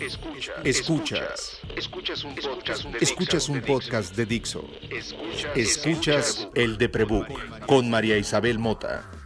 Escuchas. Escuchas. Escuchas un podcast de, Escuchas un podcast de Dixo. Escuchas el de Prebook con María Isabel Mota.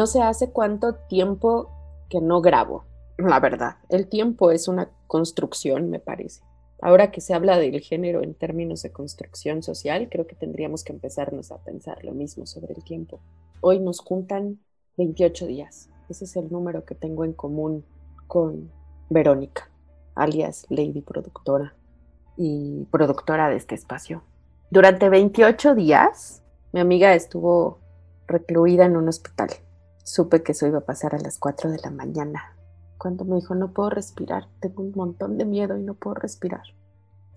No sé hace cuánto tiempo que no grabo, la verdad. El tiempo es una construcción, me parece. Ahora que se habla del género en términos de construcción social, creo que tendríamos que empezarnos a pensar lo mismo sobre el tiempo. Hoy nos juntan 28 días. Ese es el número que tengo en común con Verónica, alias Lady Productora y productora de este espacio. Durante 28 días, mi amiga estuvo recluida en un hospital Supe que eso iba a pasar a las 4 de la mañana, cuando me dijo, no puedo respirar, tengo un montón de miedo y no puedo respirar.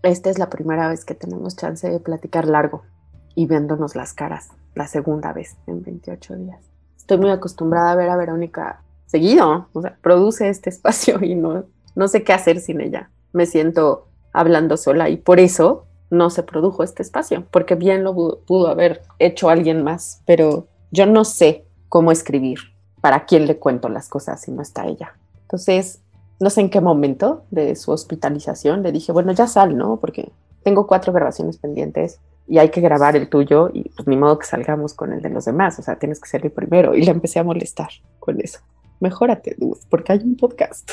Esta es la primera vez que tenemos chance de platicar largo y viéndonos las caras, la segunda vez en 28 días. Estoy muy acostumbrada a ver a Verónica seguido, o sea, produce este espacio y no, no sé qué hacer sin ella. Me siento hablando sola y por eso no se produjo este espacio, porque bien lo pudo haber hecho alguien más, pero yo no sé cómo escribir, para quién le cuento las cosas si no está ella. Entonces, no sé en qué momento de su hospitalización le dije, bueno, ya sal, ¿no? Porque tengo cuatro grabaciones pendientes y hay que grabar el tuyo y pues ni modo que salgamos con el de los demás, o sea, tienes que ser el primero. Y le empecé a molestar con eso. Mejórate, dude, porque hay un podcast.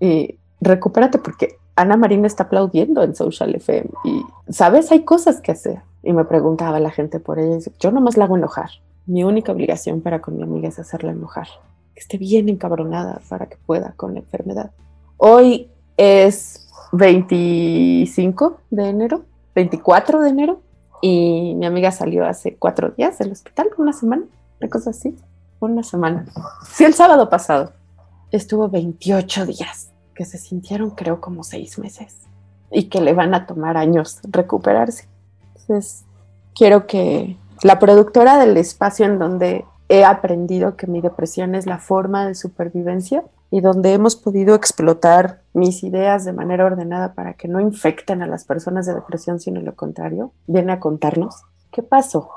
Y recupérate porque Ana Marina está aplaudiendo en Social FM y, ¿sabes? Hay cosas que hacer. Y me preguntaba la gente por ella, yo nomás la hago enojar mi única obligación para con mi amiga es hacerla enojar, que esté bien encabronada para que pueda con la enfermedad. Hoy es 25 de enero, 24 de enero, y mi amiga salió hace cuatro días del hospital, una semana, una cosa así, una semana. Sí, el sábado pasado. Estuvo 28 días, que se sintieron creo como seis meses, y que le van a tomar años recuperarse. Entonces, quiero que la productora del espacio en donde he aprendido que mi depresión es la forma de supervivencia y donde hemos podido explotar mis ideas de manera ordenada para que no infecten a las personas de depresión, sino lo contrario, viene a contarnos qué pasó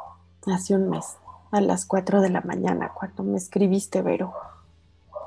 hace un mes, a las 4 de la mañana, cuando me escribiste, Vero.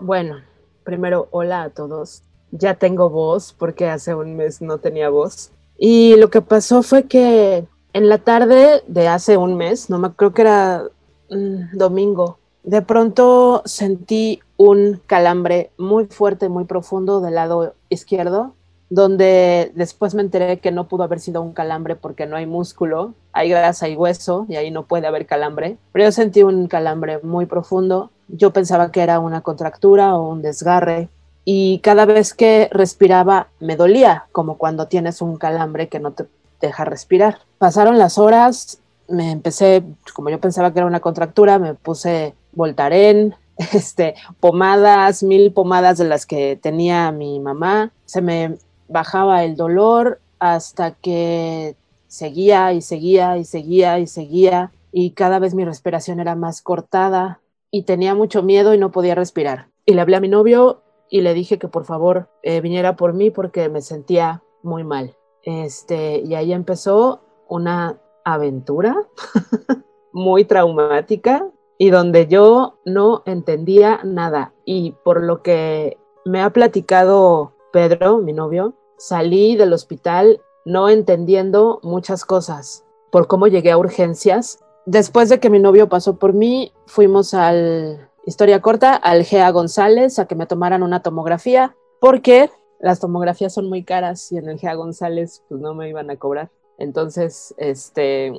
Bueno, primero, hola a todos. Ya tengo voz porque hace un mes no tenía voz. Y lo que pasó fue que en la tarde de hace un mes, no me creo que era mm, domingo, de pronto sentí un calambre muy fuerte, muy profundo del lado izquierdo, donde después me enteré que no pudo haber sido un calambre porque no hay músculo, hay grasa y hueso y ahí no puede haber calambre. Pero yo sentí un calambre muy profundo. Yo pensaba que era una contractura o un desgarre y cada vez que respiraba me dolía, como cuando tienes un calambre que no te deja respirar. Pasaron las horas, me empecé, como yo pensaba que era una contractura, me puse Voltaren, este, pomadas, mil pomadas de las que tenía mi mamá. Se me bajaba el dolor hasta que seguía y seguía y seguía y seguía y cada vez mi respiración era más cortada y tenía mucho miedo y no podía respirar. Y le hablé a mi novio y le dije que por favor eh, viniera por mí porque me sentía muy mal. Este, y ahí empezó una aventura muy traumática y donde yo no entendía nada. Y por lo que me ha platicado Pedro, mi novio, salí del hospital no entendiendo muchas cosas por cómo llegué a urgencias. Después de que mi novio pasó por mí, fuimos al, historia corta, al GEA González a que me tomaran una tomografía porque las tomografías son muy caras y en el GEA González pues no me iban a cobrar. Entonces, este,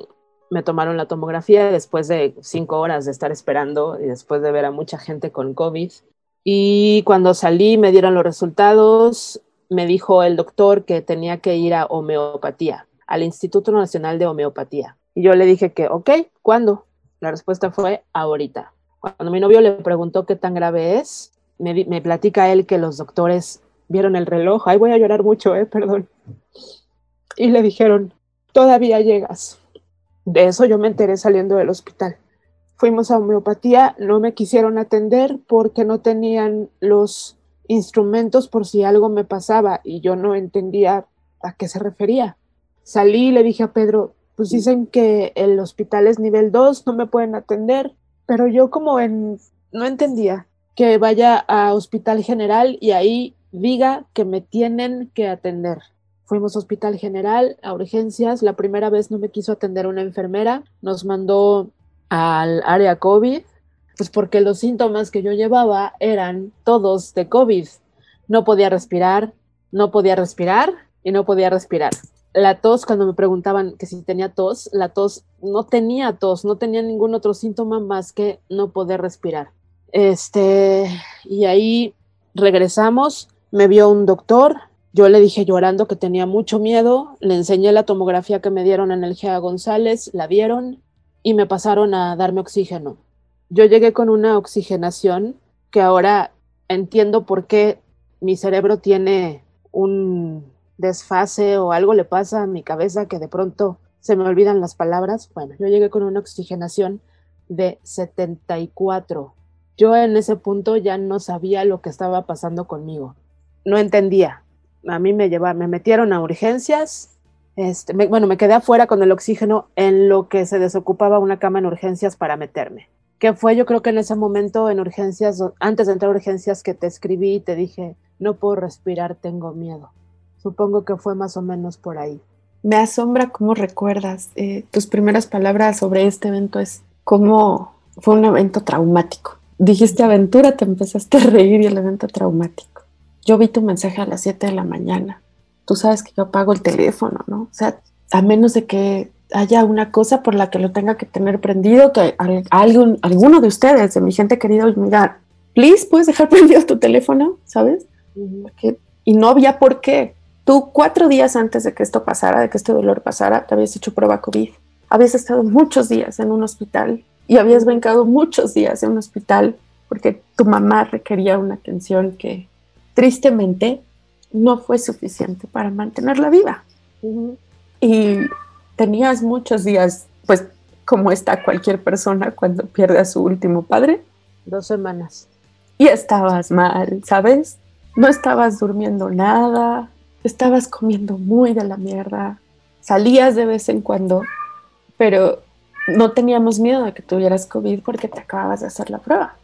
me tomaron la tomografía después de cinco horas de estar esperando y después de ver a mucha gente con COVID. Y cuando salí me dieron los resultados, me dijo el doctor que tenía que ir a homeopatía, al Instituto Nacional de Homeopatía. Y yo le dije que, ok, ¿cuándo? La respuesta fue ahorita. Cuando mi novio le preguntó qué tan grave es, me, me platica él que los doctores vieron el reloj, ay, voy a llorar mucho, eh, perdón. Y le dijeron, todavía llegas. De eso yo me enteré saliendo del hospital. fuimos a homeopatía, no me quisieron atender porque no tenían los instrumentos por si algo me pasaba y yo no entendía a qué se refería. Salí y le dije a Pedro, pues dicen que el hospital es nivel 2, no me pueden atender, pero yo como en, no entendía que vaya a hospital general y ahí diga que me tienen que atender. Fuimos a hospital general, a urgencias, la primera vez no me quiso atender una enfermera, nos mandó al área COVID, pues porque los síntomas que yo llevaba eran todos de COVID. No podía respirar, no podía respirar y no podía respirar. La tos, cuando me preguntaban que si tenía tos, la tos no tenía tos, no tenía ningún otro síntoma más que no poder respirar. Este, y ahí regresamos, me vio un doctor, yo le dije llorando que tenía mucho miedo, le enseñé la tomografía que me dieron en el GEA González, la vieron y me pasaron a darme oxígeno. Yo llegué con una oxigenación que ahora entiendo por qué mi cerebro tiene un desfase o algo le pasa a mi cabeza que de pronto se me olvidan las palabras. Bueno, yo llegué con una oxigenación de 74. Yo en ese punto ya no sabía lo que estaba pasando conmigo. No entendía. A mí me llevaron, me metieron a urgencias, este, bueno, me quedé afuera con el oxígeno en lo que se desocupaba una cama en urgencias para meterme. Que fue yo creo que en ese momento en urgencias, antes de entrar a urgencias, que te escribí y te dije, no puedo respirar, tengo miedo. Supongo que fue más o menos por ahí. Me asombra cómo recuerdas eh, tus primeras palabras sobre este evento, es cómo fue un evento traumático. Dijiste aventura, te empezaste a reír y el evento traumático. Yo vi tu mensaje a las 7 de la mañana tú sabes que yo apago el teléfono, ¿no? O sea, a menos de que haya una cosa por la que lo tenga que tener prendido, que algún, alguno de ustedes, de mi gente querida, mira, please, puedes dejar prendido tu teléfono, ¿sabes? y no había por qué. Tú cuatro días antes de que esto pasara, de que este dolor pasara, te habías hecho prueba COVID. Habías estado muchos días en un hospital y habías brincado muchos días en un hospital porque tu mamá requería una atención que tristemente no fue suficiente para mantenerla viva. Y tenías muchos días, pues como está cualquier persona cuando pierde a su último padre. Dos semanas. Y estabas mal, ¿sabes? No estabas durmiendo nada, estabas comiendo muy de la mierda, salías de vez en cuando, pero no teníamos miedo de que tuvieras COVID porque te acababas de hacer la prueba.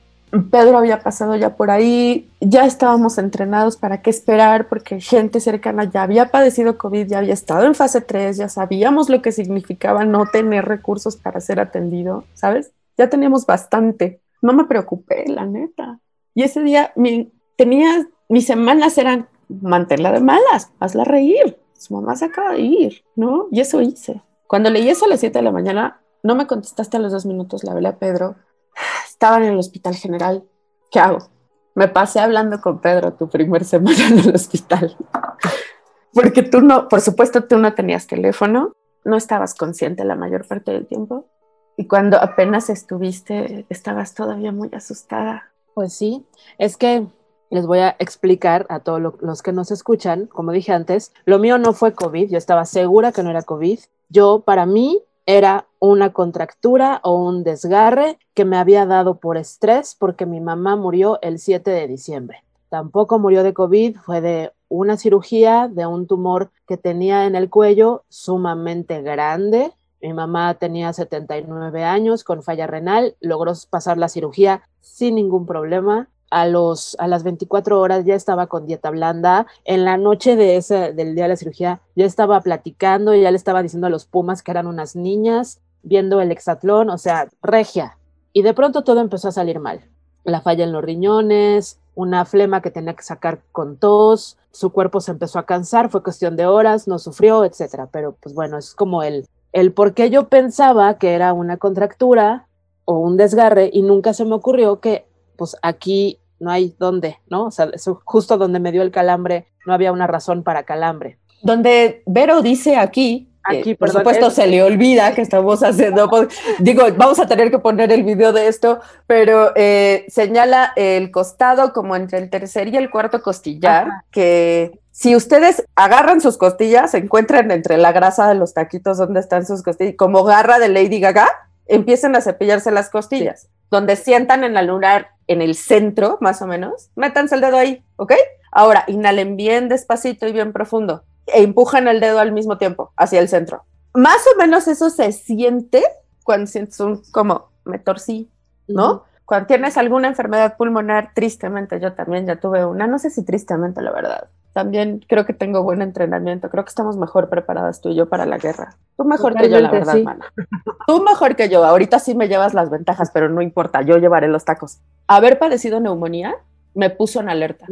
Pedro había pasado ya por ahí, ya estábamos entrenados para qué esperar, porque gente cercana ya había padecido COVID, ya había estado en fase 3, ya sabíamos lo que significaba no tener recursos para ser atendido, ¿sabes? Ya teníamos bastante. No me preocupé, la neta. Y ese día mi, tenía, mis semanas eran mantenerla de malas, hazla reír. Su mamá se acaba de ir, ¿no? Y eso hice. Cuando leí eso a las 7 de la mañana, no me contestaste a los dos minutos, le hablé a Pedro estaba en el hospital general. ¿Qué hago? Me pasé hablando con Pedro tu primer semana en el hospital. Porque tú no, por supuesto, tú no tenías teléfono, no estabas consciente la mayor parte del tiempo. Y cuando apenas estuviste, estabas todavía muy asustada. Pues sí, es que les voy a explicar a todos los que nos escuchan, como dije antes, lo mío no fue COVID, yo estaba segura que no era COVID. Yo, para mí, era una contractura o un desgarre que me había dado por estrés porque mi mamá murió el 7 de diciembre. Tampoco murió de COVID, fue de una cirugía de un tumor que tenía en el cuello sumamente grande. Mi mamá tenía 79 años con falla renal, logró pasar la cirugía sin ningún problema a, los, a las 24 horas ya estaba con dieta blanda. En la noche de ese, del día de la cirugía ya estaba platicando, ya le estaba diciendo a los Pumas que eran unas niñas, viendo el hexatlón, o sea, regia. Y de pronto todo empezó a salir mal. La falla en los riñones, una flema que tenía que sacar con tos, su cuerpo se empezó a cansar, fue cuestión de horas, no sufrió, etcétera. Pero pues bueno, es como el, el por qué yo pensaba que era una contractura o un desgarre y nunca se me ocurrió que pues aquí no hay dónde, ¿no? O sea, justo donde me dio el calambre, no había una razón para calambre. Donde Vero dice aquí, aquí por supuesto se le olvida que estamos haciendo, digo, vamos a tener que poner el video de esto, pero eh, señala el costado como entre el tercer y el cuarto costillar, que si ustedes agarran sus costillas, se encuentran entre la grasa de los taquitos donde están sus costillas, como garra de Lady Gaga, empiecen a cepillarse las costillas, donde sientan en la lunar en el centro, más o menos, métanse el dedo ahí, ¿ok? Ahora, inhalen bien despacito y bien profundo e empujan el dedo al mismo tiempo hacia el centro. Más o menos eso se siente cuando sientes un como me torcí, ¿no? Cuando tienes alguna enfermedad pulmonar, tristemente, yo también ya tuve una, no sé si tristemente la verdad. También creo que tengo buen entrenamiento, creo que estamos mejor preparadas tú y yo para la guerra. Tú mejor que yo, la verdad, mana. Tú mejor que yo, ahorita sí me llevas las ventajas, pero no importa, yo llevaré los tacos. Haber padecido neumonía me puso en alerta.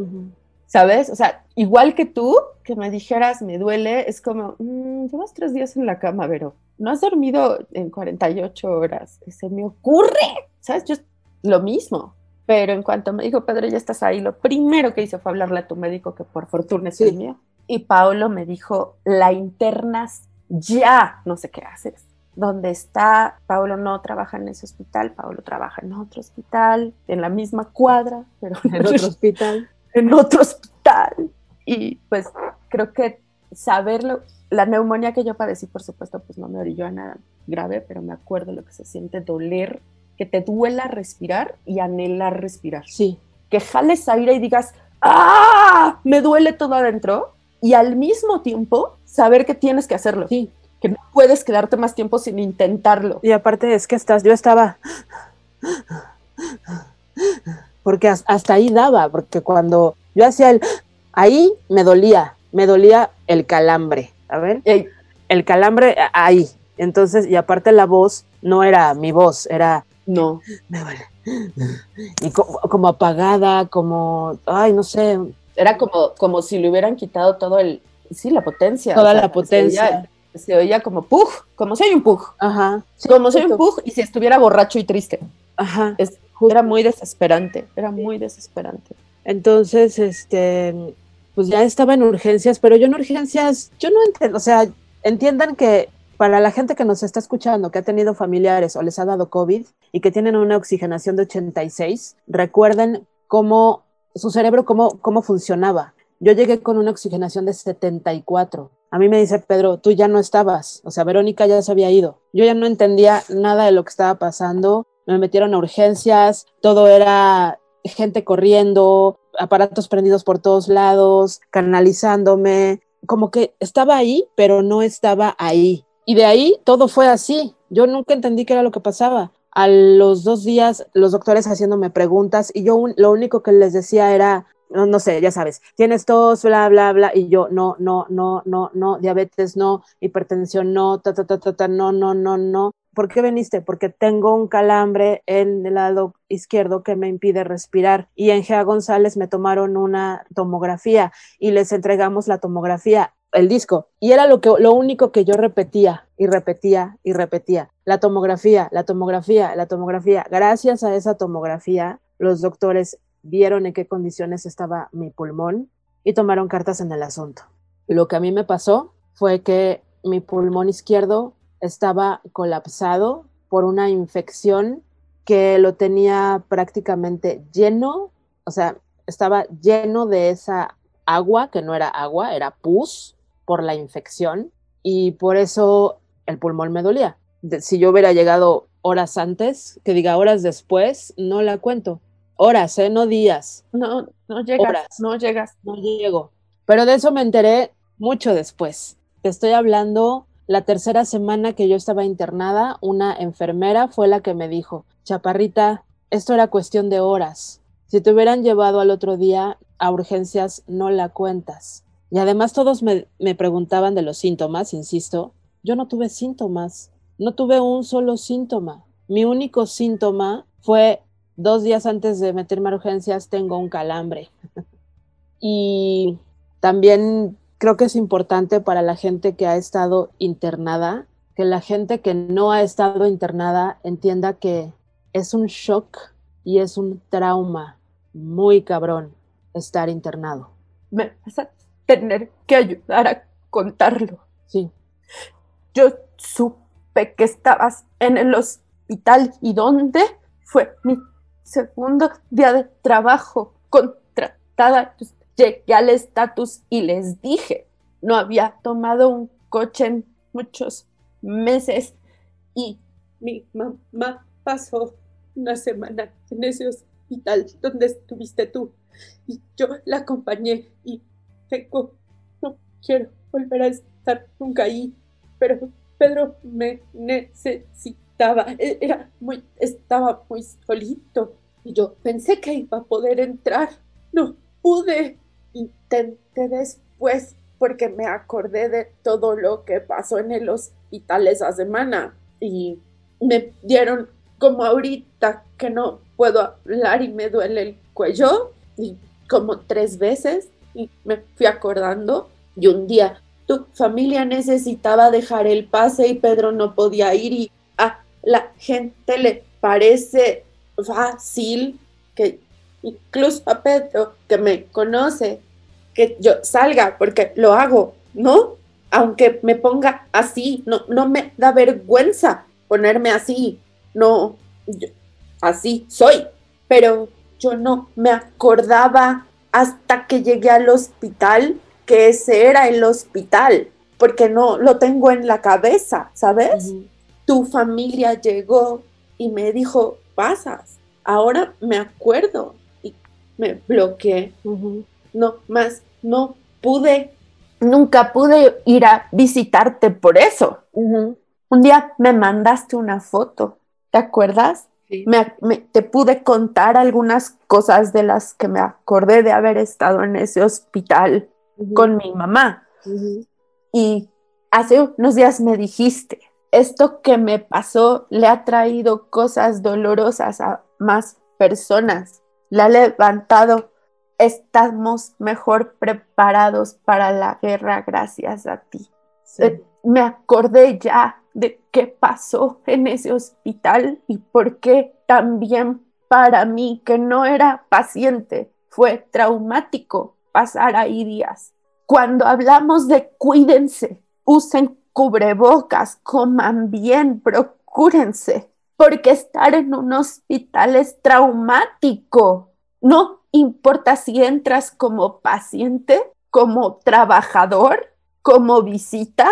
¿Sabes? O sea, igual que tú, que me dijeras, me duele, es como, mm, llevas tres días en la cama, pero no has dormido en 48 horas. Se me ocurre, ¿sabes? Yo lo mismo. Pero en cuanto me dijo, Pedro, ya estás ahí, lo primero que hice fue hablarle a tu médico, que por fortuna es el mío. Y Paulo me dijo, la internas ya, no sé qué haces. ¿Dónde está? Paulo no trabaja en ese hospital, Paulo trabaja en otro hospital, en la misma cuadra, pero en otro hospital. En otro hospital. Y pues creo que saberlo, la neumonía que yo padecí, por supuesto, pues no me orilló a nada grave, pero me acuerdo lo que se siente doler que te duela respirar y anhelar respirar. Sí. Que jales aire y digas, ¡ah! Me duele todo adentro. Y al mismo tiempo, saber que tienes que hacerlo. Sí. Que no puedes quedarte más tiempo sin intentarlo. Y aparte es que estás, yo estaba. Porque hasta ahí daba, porque cuando yo hacía el. Ahí me dolía, me dolía el calambre. A ver. El calambre ahí. Entonces, y aparte la voz no era mi voz, era no. Me duele. Y como, apagada, como, ay, no sé. Era como, como si le hubieran quitado todo el, sí, la potencia. Toda la potencia. Se oía, como pug, como si hay un pug. Ajá. como si hay un pug y si estuviera borracho y triste. Ajá. era muy desesperante, era muy desesperante. Entonces, este, pues ya estaba en urgencias, pero yo en urgencias, yo no entiendo, o sea, entiendan que para la gente que nos está escuchando, que ha tenido familiares o les ha dado COVID y que tienen una oxigenación de 86, recuerden cómo su cerebro, cómo, cómo funcionaba. Yo llegué con una oxigenación de 74. A mí me dice Pedro, tú ya no estabas. O sea, Verónica ya se había ido. Yo ya no entendía nada de lo que estaba pasando. Me metieron a urgencias. Todo era gente corriendo, aparatos prendidos por todos lados, canalizándome. Como que estaba ahí, pero no estaba ahí. Y de ahí todo fue así. Yo nunca entendí qué era lo que pasaba. A los dos días, los doctores haciéndome preguntas y yo lo único que les decía era, no, no, sé, ya sabes, tienes tos, bla, bla, bla, y yo, no, no, no, no, no, diabetes no, hipertensión no, ta, ta, ta, ta, ta, no, no, no, no. ¿Por qué viniste? Porque tengo un calambre en el lado izquierdo que me impide respirar. Y en Gea González me tomaron una tomografía y les entregamos la tomografía el disco. Y era lo, que, lo único que yo repetía y repetía y repetía. La tomografía, la tomografía, la tomografía. Gracias a esa tomografía, los doctores vieron en qué condiciones estaba mi pulmón y tomaron cartas en el asunto. Lo que a mí me pasó fue que mi pulmón izquierdo estaba colapsado por una infección que lo tenía prácticamente lleno, o sea, estaba lleno de esa agua, que no era agua, era pus, por la infección y por eso el pulmón me dolía. si yo hubiera llegado horas antes, que diga horas después, no la cuento. Horas, ¿eh? No días. No, no llegas. No llegas. No llego. Pero de eso me enteré mucho después. Te estoy hablando la tercera semana que yo estaba internada, una enfermera fue la que me dijo, Chaparrita, esto era cuestión de horas. Si te hubieran llevado al otro día a urgencias, no la cuentas. Y además todos me, preguntaban de los síntomas, insisto, yo no tuve síntomas, no tuve un solo síntoma. Mi único síntoma fue dos días antes de meterme a urgencias tengo un calambre. y también creo que es importante para la gente que ha estado internada, que la gente que no ha estado internada entienda que es un shock y es un trauma muy cabrón estar internado. Me, tener que ayudar a contarlo. Sí. Yo supe que estabas en el hospital y dónde fue mi segundo día de trabajo contratada. Llegué al estatus y les dije, no había tomado un coche en muchos meses y mi mamá pasó una semana en ese hospital donde estuviste tú y yo la acompañé y no quiero volver a estar nunca ahí, pero Pedro me necesitaba, e-, era muy, estaba muy solito y yo pensé que iba a poder entrar, no pude, intenté después porque me acordé de todo lo que pasó en el hospital esa semana y me dieron como ahorita que no puedo hablar y me duele el cuello y como tres veces y me fui acordando y un día tu familia necesitaba dejar el pase y Pedro no podía ir y a la gente le parece fácil que incluso a Pedro que me conoce que yo salga porque lo hago, ¿no? Aunque me ponga así, no, no me da vergüenza ponerme así, no, así soy, pero yo no me acordaba hasta que llegué al hospital que ese era el hospital, porque no lo tengo en la cabeza, ¿sabes? Tu familia llegó y me dijo, pasas, ahora me acuerdo y me bloqueé no más, no pude, nunca pude ir a visitarte por eso. Un día me mandaste una foto, ¿te acuerdas? Me, te pude contar algunas cosas de las que me acordé de haber estado en ese hospital con mi mamá. Y hace unos días me dijiste, esto que me pasó le ha traído cosas dolorosas a más personas, le ha levantado. Estamos mejor preparados para la guerra gracias a ti. Eh, me acordé ya qué pasó en ese hospital y por qué también para mí, que no era paciente, fue traumático pasar ahí días. Cuando hablamos de cuídense, usen cubrebocas, coman bien, procúrense, porque estar en un hospital es traumático. No importa si entras como paciente, como trabajador, como visita,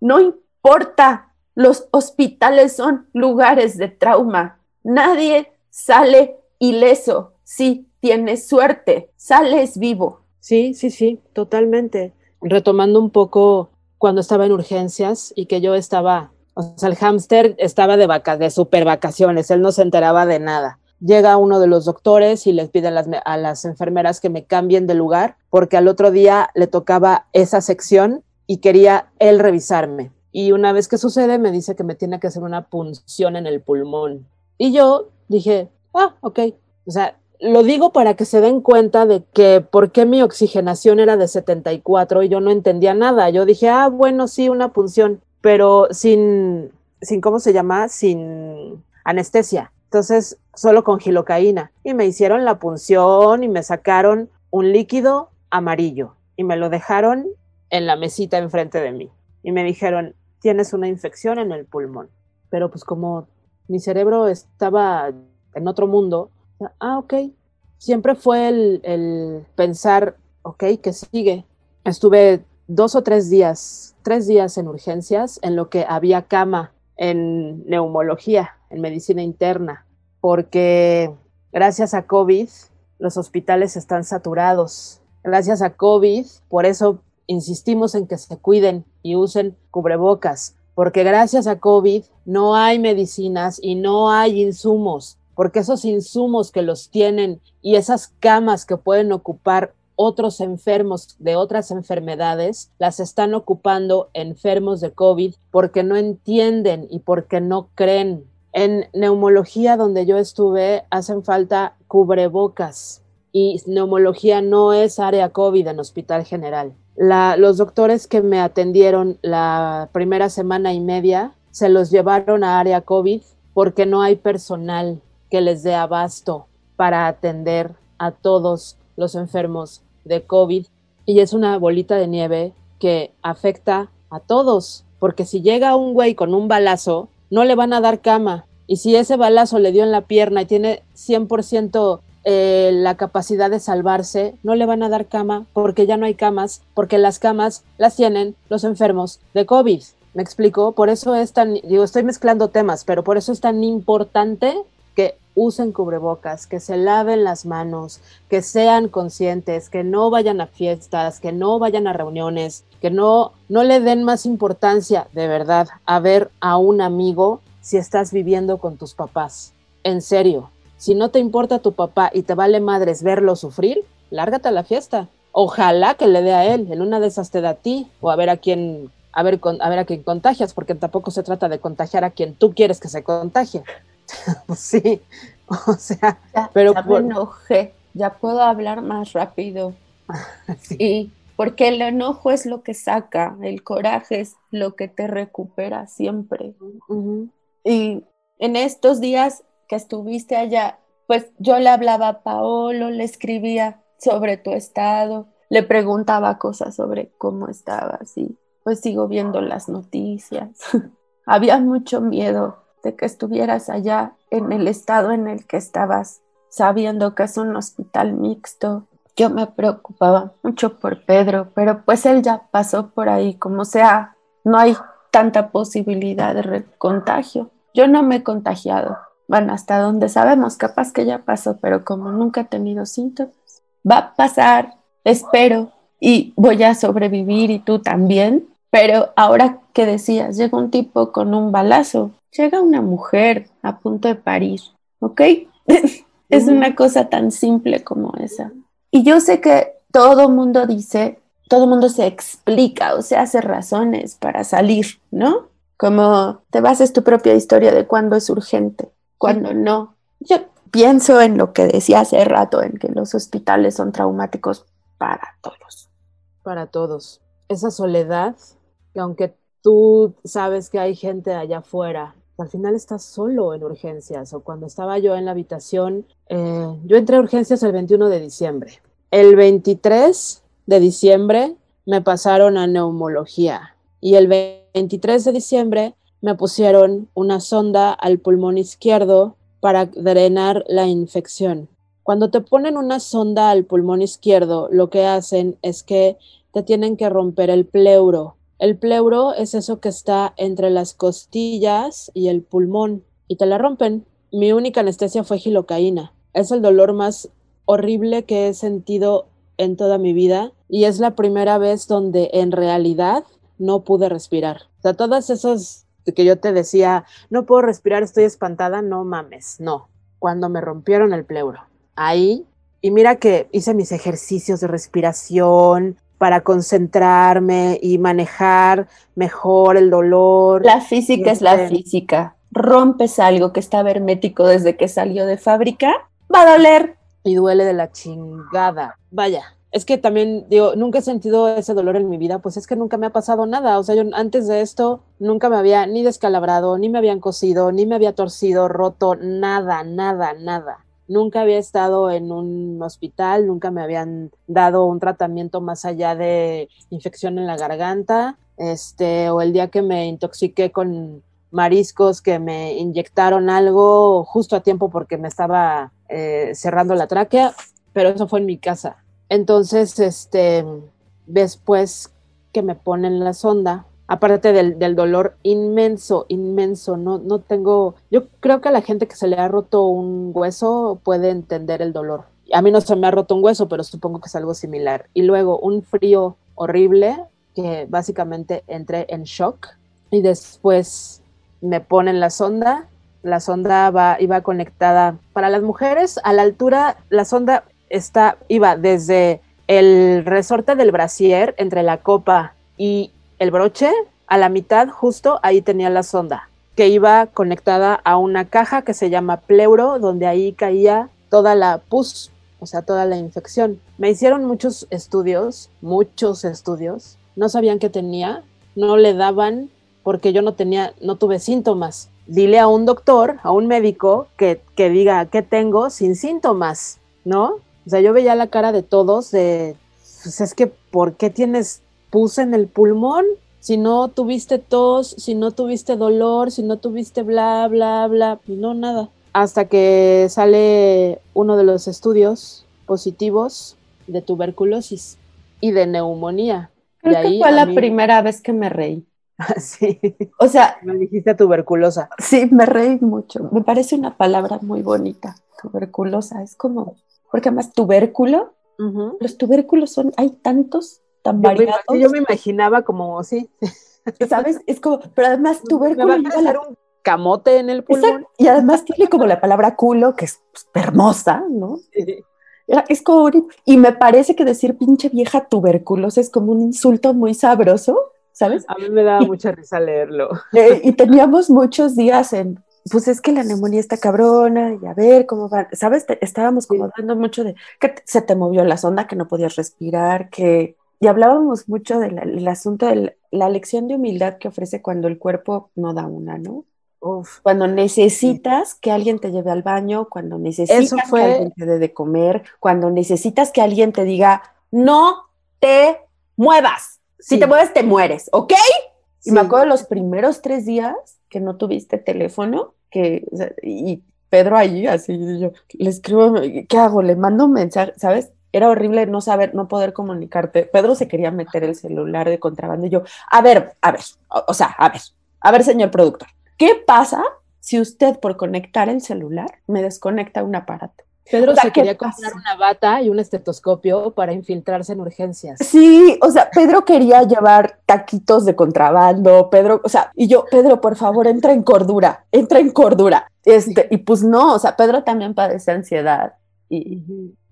no importa. Los hospitales son lugares de trauma. Nadie sale ileso. Si tienes suerte, sales vivo. Sí, sí, sí, totalmente. Retomando un poco cuando estaba en urgencias y que yo estaba, o sea, el hámster estaba de vacas, de super vacaciones, él no se enteraba de nada llega uno de los doctores y les pide a las, enfermeras que me cambien de lugar porque al otro día le tocaba esa sección y quería él revisarme. Y una vez que sucede me dice que me tiene que hacer una punción en el pulmón. Y yo dije, ah, ok. O sea, lo digo para que se den cuenta de que por qué mi oxigenación era de 74 y yo no entendía nada. Yo dije, ah, bueno, sí, una punción, pero sin, sin ¿cómo se llama? Sin anestesia. Entonces, solo con gilocaína. Y me hicieron la punción y me sacaron un líquido amarillo y me lo dejaron en la mesita enfrente de mí. Y me dijeron, tienes una infección en el pulmón. Pero pues como mi cerebro estaba en otro mundo, ah, ok. Siempre fue el, el pensar, ok, que sigue. Estuve dos o tres días, tres días en urgencias, en lo que había cama en neumología, en medicina interna, porque gracias a COVID los hospitales están saturados. Gracias a COVID, por eso insistimos en que se cuiden y usen cubrebocas, porque gracias a COVID no hay medicinas y no hay insumos, porque esos insumos que los tienen y esas camas que pueden ocupar otros enfermos de otras enfermedades las están ocupando enfermos de COVID porque no entienden y porque no creen. En neumología donde yo estuve hacen falta cubrebocas y neumología no es área COVID en Hospital General. Los doctores que me atendieron la primera semana y media se los llevaron a área COVID porque no hay personal que les dé abasto para atender a todos los enfermos de COVID y es una bolita de nieve que afecta a todos, porque si llega un güey con un balazo, no le van a dar cama. Y si ese balazo le dio en la pierna y tiene 100% eh, la capacidad de salvarse, no le van a dar cama porque ya no hay camas, porque las camas las tienen los enfermos de COVID. Me explico, por eso es tan, digo, estoy mezclando temas, pero por eso es tan importante que usen cubrebocas, que se laven las manos, que sean conscientes, que no vayan a fiestas, que no vayan a reuniones, que no, no le den más importancia de verdad a ver a un amigo si estás viviendo con tus papás. En serio, si no te importa tu papá y te vale madres verlo sufrir, lárgate a la fiesta. Ojalá que le dé a él, en una de esas te da a ti, o a ver a quién, a ver, a ver a quién contagias, porque tampoco se trata de contagiar a quien tú quieres que se contagie. sí, o sea, ya, pero ya me enojé, ya puedo hablar más rápido. sí. porque el enojo es lo que saca, el coraje es lo que te recupera siempre. Y en estos días estuviste allá, pues yo le hablaba a Paolo, le escribía sobre tu estado, le preguntaba cosas sobre cómo estabas y pues sigo viendo las noticias. Había mucho miedo de que estuvieras allá en el estado en el que estabas, sabiendo que es un hospital mixto. Yo me preocupaba mucho por Pedro, pero pues él ya pasó por ahí, como sea, no hay tanta posibilidad de contagio. Yo no me he contagiado. Bueno, hasta donde sabemos, capaz que ya pasó, pero como nunca he tenido síntomas, va a pasar, espero, y voy a sobrevivir y tú también. Pero ahora que decías, llega un tipo con un balazo, llega una mujer a punto de parir, ¿ok? es una cosa tan simple como esa. Y yo sé que todo mundo dice, todo mundo se explica o se hace razones para salir, ¿no? Como te bases tu propia historia de cuándo es urgente, cuándo no. Yo pienso en lo que decía hace rato, en que los hospitales son traumáticos para todos. Para todos. Esa soledad, que aunque tú sabes que hay gente allá afuera, al final estás solo en urgencias. O cuando estaba yo en la habitación, eh, yo entré a urgencias el 21 de diciembre. El 23 de diciembre me pasaron a neumología y el 23 de diciembre me pusieron una sonda al pulmón izquierdo para drenar la infección. Cuando te ponen una sonda al pulmón izquierdo, lo que hacen es que te tienen que romper el pleuro. El pleuro es eso que está entre las costillas y el pulmón y te la rompen. Mi única anestesia fue gilocaína. Es el dolor más horrible que he sentido en toda mi vida y es la primera vez donde en realidad no pude respirar. O sea, todas esas que yo te decía, no puedo respirar, estoy espantada, no mames, no. Cuando me rompieron el pleuro, ahí, y mira que hice mis ejercicios de respiración para concentrarme y manejar mejor el dolor. La física es la este física. Rompes algo que está hermético desde que salió de fábrica, va a doler. Y duele de la chingada. Vaya, es que también digo, nunca he sentido ese dolor en mi vida, pues es que nunca me ha pasado nada. O sea, yo antes de esto nunca me había ni descalabrado, ni me habían cosido, ni me había torcido, roto, nada, nada, nada. Nunca había estado en un hospital, nunca me habían dado un tratamiento más allá de infección en la garganta, este, o el día que me intoxiqué con mariscos que me inyectaron algo justo a tiempo porque me estaba eh, cerrando la tráquea, pero eso fue en mi casa entonces, este, después que me ponen la sonda, aparte del, dolor inmenso, inmenso, no, no tengo, yo creo que a la gente que se le ha roto un hueso puede entender el dolor. A mí no se me ha roto un hueso, pero supongo que es algo similar. Y luego un frío horrible, que básicamente entré en shock y después me ponen la sonda. La sonda va, iba conectada para las mujeres a la altura, la sonda está, iba desde el resorte del brasier entre la copa y el broche, a la mitad justo ahí tenía la sonda, que iba conectada a una caja que se llama pleuro, donde ahí caía toda la pus, o sea, toda la infección. Me hicieron muchos estudios, muchos estudios, no sabían qué tenía, no le daban porque yo no tenía, no tuve síntomas. Dile a un doctor, a un médico, que, que diga qué tengo sin síntomas, ¿no? O sea, yo veía la cara de todos de, pues es que, ¿por qué tienes pus en el pulmón? Si no tuviste tos, si no tuviste dolor, si no tuviste bla, bla, bla, pues no, nada. Hasta que sale uno de los estudios positivos de tuberculosis y de neumonía. Creo que fue la primera vez que me reí. sí. O sea, me dijiste tuberculosa. Sí, me reí mucho. Me parece una palabra muy bonita, tuberculosa. Es como, porque además tubérculo, los tubérculos son, hay tantos tan variados. yo me imaginaba como, sí. ¿Sabes? Es como, pero además tubérculo. Me va a un camote en el pulmón. Y además tiene como la palabra culo, que es pues, hermosa, ¿no? Es como, y me parece que decir pinche vieja tuberculosa es como un insulto muy sabroso, ¿sabes? A mí me daba mucha risa leerlo. Eh, y teníamos muchos días en, pues es que la neumonía está cabrona, y a ver cómo va, ¿sabes? estábamos como dando mucho de que se te movió la sonda, que no podías respirar, que... Y hablábamos mucho del asunto de la lección de humildad que ofrece cuando el cuerpo no da una, ¿no? cuando necesitas que alguien te lleve al baño, cuando necesitas que alguien te dé de comer, cuando necesitas que alguien te diga, no te muevas. Si te mueves, te mueres, ¿ok? Y me acuerdo de los primeros tres días que no tuviste teléfono, que, y Pedro allí, así, yo le escribo, ¿qué hago? Le mando un mensaje, ¿sabes? Era horrible no saber, no poder comunicarte. Pedro se quería meter el celular de contrabando y yo, a ver, a ver, o sea, a ver, a ver, señor productor, ¿Qué pasa si usted por conectar el celular me desconecta un aparato? Pedro se quería comprar una bata y un estetoscopio para infiltrarse en urgencias. Sí, o sea, Pedro quería llevar taquitos de contrabando, Pedro, o sea, y yo, Pedro, por favor, entra en cordura, entra en cordura. Este, y pues no, o sea, Pedro también padece ansiedad. Y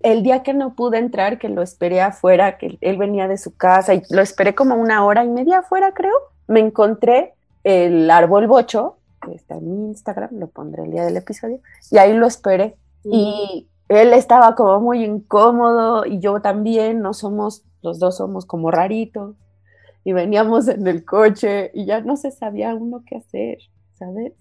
el día que no pude entrar, que lo esperé afuera, que él venía de su casa y lo esperé como una hora y media afuera, creo, me encontré el árbol bocho, que está en mi Instagram, lo pondré el día del episodio, y ahí lo esperé. Y él estaba como muy incómodo y yo también, no somos, los dos somos como raritos. Y veníamos en el coche y ya no se sabía uno qué hacer, ¿sabes?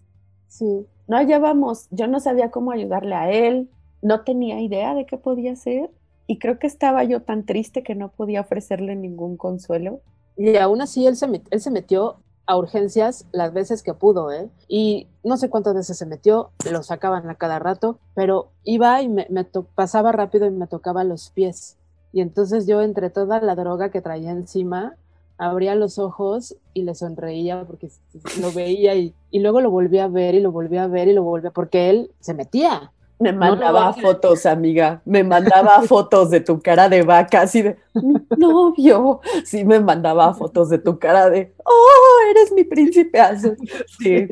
Sí. No hallábamos, yo no sabía cómo ayudarle a él, no tenía idea de qué podía hacer y creo que estaba yo tan triste que no podía ofrecerle ningún consuelo. Y aún así él se, él se metió a urgencias las veces que pudo, ¿eh? Y no sé cuántas veces se metió, lo sacaban a cada rato, pero iba y me, pasaba rápido y me tocaba los pies. Y entonces yo entre toda la droga que traía encima, abría los ojos y le sonreía porque lo veía y, y luego lo volvía a ver y lo volvía a ver y lo volvía, porque él se metía. Me mandaba fotos, amiga. Me mandaba fotos de tu cara de vaca, así de novio. Sí, me mandaba fotos de tu cara de oh, eres mi príncipe azul. Sí,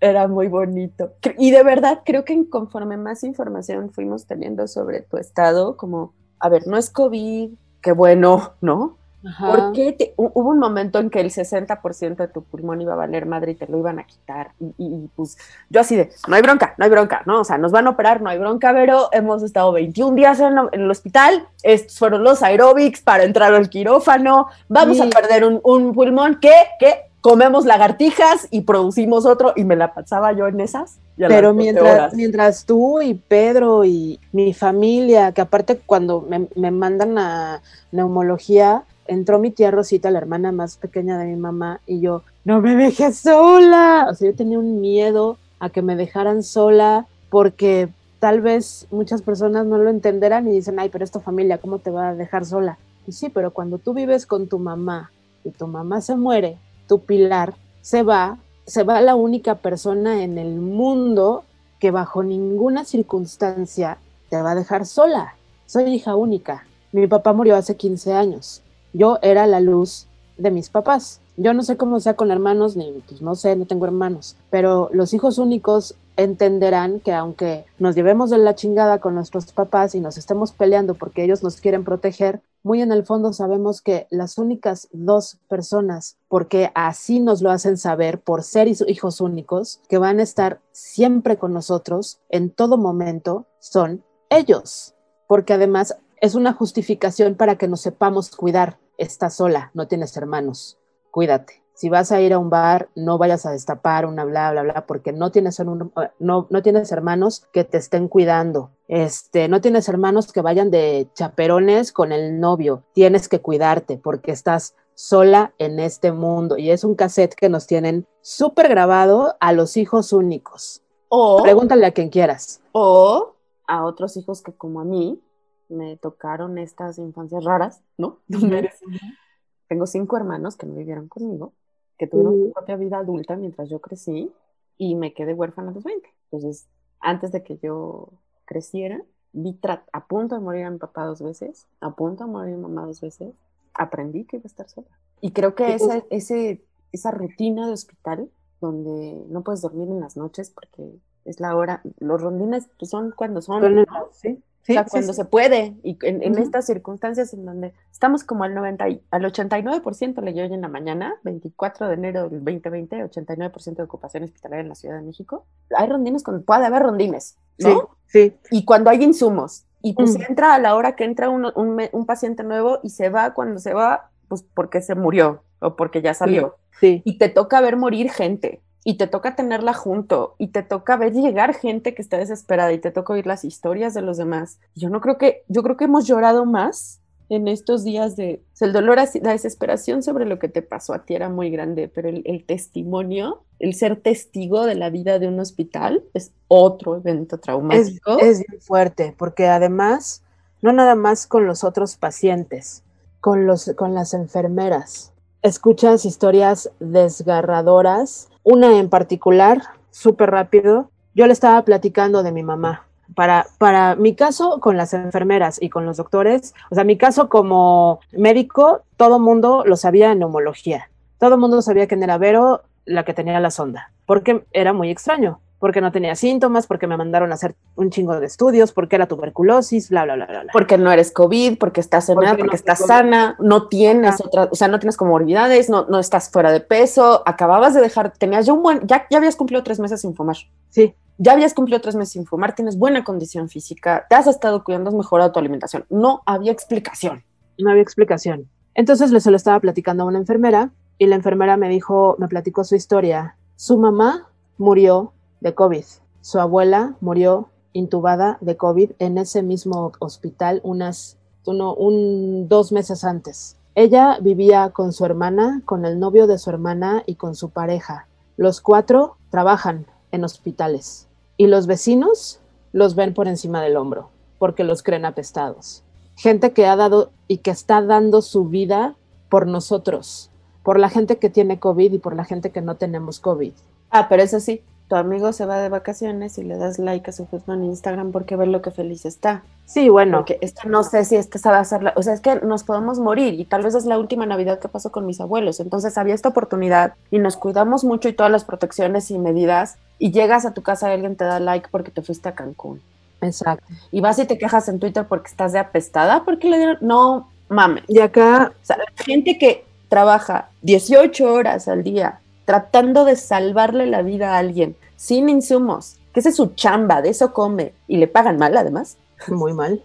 era muy bonito. Y de verdad, creo que conforme más información fuimos teniendo sobre tu estado, como, a ver, no es COVID, qué bueno, ¿no? Porque hubo un momento en que el 60% de tu pulmón iba a valer madre y te lo iban a quitar. Y, pues yo así de, no hay bronca, no hay bronca, ¿no? O sea, nos van a operar, no hay bronca, pero hemos estado 21 días en, el hospital, estos fueron los aeróbics para entrar al quirófano, vamos a perder un, un pulmón que, que comemos lagartijas y producimos otro y me la pasaba yo en esas. Pero mientras, mientras tú y Pedro y mi familia, que aparte cuando me, me mandan a neumología, entró mi tía Rosita, la hermana más pequeña de mi mamá, y yo, no me dejes sola. O sea, yo tenía un miedo a que me dejaran sola porque tal vez muchas personas no lo entenderán y dicen, ay, pero es tu familia, ¿cómo te va a dejar sola? Y sí, pero cuando tú vives con tu mamá y tu mamá se muere, tu pilar se va, se va la única persona en el mundo que bajo ninguna circunstancia te va a dejar sola. Soy hija única. Mi papá murió hace 15 años yo era la luz de mis papás. Yo no sé cómo sea con hermanos, ni pues no sé, no tengo hermanos, pero los hijos únicos entenderán que aunque nos llevemos de la chingada con nuestros papás y nos estemos peleando porque ellos nos quieren proteger, muy en el fondo sabemos que las únicas dos personas, porque así nos lo hacen saber por ser hijos únicos, que van a estar siempre con nosotros en todo momento, son ellos. Porque además es una justificación para que nos sepamos cuidar estás sola, no tienes hermanos, cuídate. Si vas a ir a un bar, no vayas a destapar una bla, bla, bla, porque no tienes, no, no tienes hermanos que te estén cuidando. Este, no tienes hermanos que vayan de chaperones con el novio. Tienes que cuidarte porque estás sola en este mundo. Y es un cassette que nos tienen súper grabado a los hijos únicos. O pregúntale a quien quieras. O a otros hijos que como a mí me tocaron estas infancias raras, ¿no? Tengo cinco hermanos que no vivieron conmigo que tuvieron su propia vida adulta mientras yo crecí y me quedé huérfana a los 20. Entonces, antes de que yo creciera, vi a punto de morir a mi papá dos veces, a punto de morir a mi mamá dos veces, aprendí que iba a estar sola. Y creo que esa, ese, esa rutina de hospital, donde no puedes dormir en las noches porque es la hora, los rondines pues, son cuando son, ¿sí? Cuando se puede. Y en, estas circunstancias en donde estamos como al 90 al 89% le hoy en la mañana, 24 de enero del 2020, 89% de ocupación hospitalaria en la Ciudad de México. Hay rondines cuando puede haber rondines, ¿no? Sí. Y cuando hay insumos. Y pues entra a la hora que entra un, un, paciente nuevo y se va cuando se va, pues porque se murió o porque ya salió. Sí. Y te toca ver morir gente y te toca tenerla junto y te toca ver llegar gente que está desesperada y te toca oír las historias de los demás. Yo no creo que, yo creo que hemos llorado más en estos días de, el dolor, la desesperación sobre lo que te pasó a ti era muy grande, pero el, testimonio, el ser testigo de la vida de un hospital es otro evento traumático. Es, es fuerte, porque además, no nada más con los otros pacientes, con, los, con las enfermeras, escuchas historias desgarradoras una en particular, súper rápido, yo le estaba platicando de mi mamá. Para, para mi caso con las enfermeras y con los doctores, o sea, mi caso como médico, todo mundo lo sabía en neumología. Todo mundo sabía que era Vero la que tenía la sonda, porque era muy extraño porque no tenía síntomas, porque me mandaron a hacer un chingo de estudios, porque era tuberculosis, bla, bla, bla, bla. Porque no eres COVID, porque estás enferma, porque, estás sana, no tienes otra, o sea, no tienes comorbilidades, no, no estás fuera de peso, acababas de dejar, tenías ya un buen, ya, ya habías cumplido tres meses sin fumar. Sí. Ya habías cumplido tres meses sin fumar, tienes buena condición física, te has estado cuidando, has mejorado tu alimentación. No había explicación. No había explicación. Entonces le solo estaba platicando a una enfermera y la enfermera me dijo, me platicó su historia. Su mamá murió de COVID. Su abuela murió intubada de COVID en ese mismo hospital unas, uno, un, dos meses antes. Ella vivía con su hermana, con el novio de su hermana y con su pareja. Los cuatro trabajan en hospitales y los vecinos los ven por encima del hombro porque los creen apestados. Gente que ha dado y que está dando su vida por nosotros, por la gente que tiene COVID y por la gente que no tenemos COVID. Ah, pero eso sí, tu amigo se va de vacaciones y le das like a su foto en Instagram porque ve lo que feliz está. Sí, bueno. Que no sé si es que sabe hacerla, o sea, es que nos podemos morir y tal vez es la última Navidad que pasó con mis abuelos. Entonces había esta oportunidad y nos cuidamos mucho y todas las protecciones y medidas y llegas a tu casa y alguien te da like porque te fuiste a Cancún. Exacto. Y vas y te quejas en Twitter porque estás de apestada, porque le dieron, no mames. Y acá, o sea, gente que trabaja 18 horas al día tratando de salvarle la vida a alguien sin insumos, que esa es su chamba, de eso come, y le pagan mal además. Muy mal.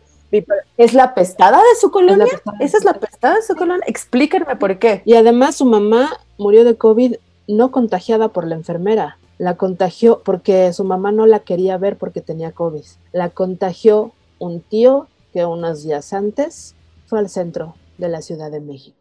¿Es la pestada de su colonia? ¿Esa es la pestada de su colonia? Explíquenme por qué. Y además su mamá murió de COVID no contagiada por la enfermera. La contagió porque su mamá no la quería ver porque tenía COVID. La contagió un tío que unos días antes fue al centro de la Ciudad de México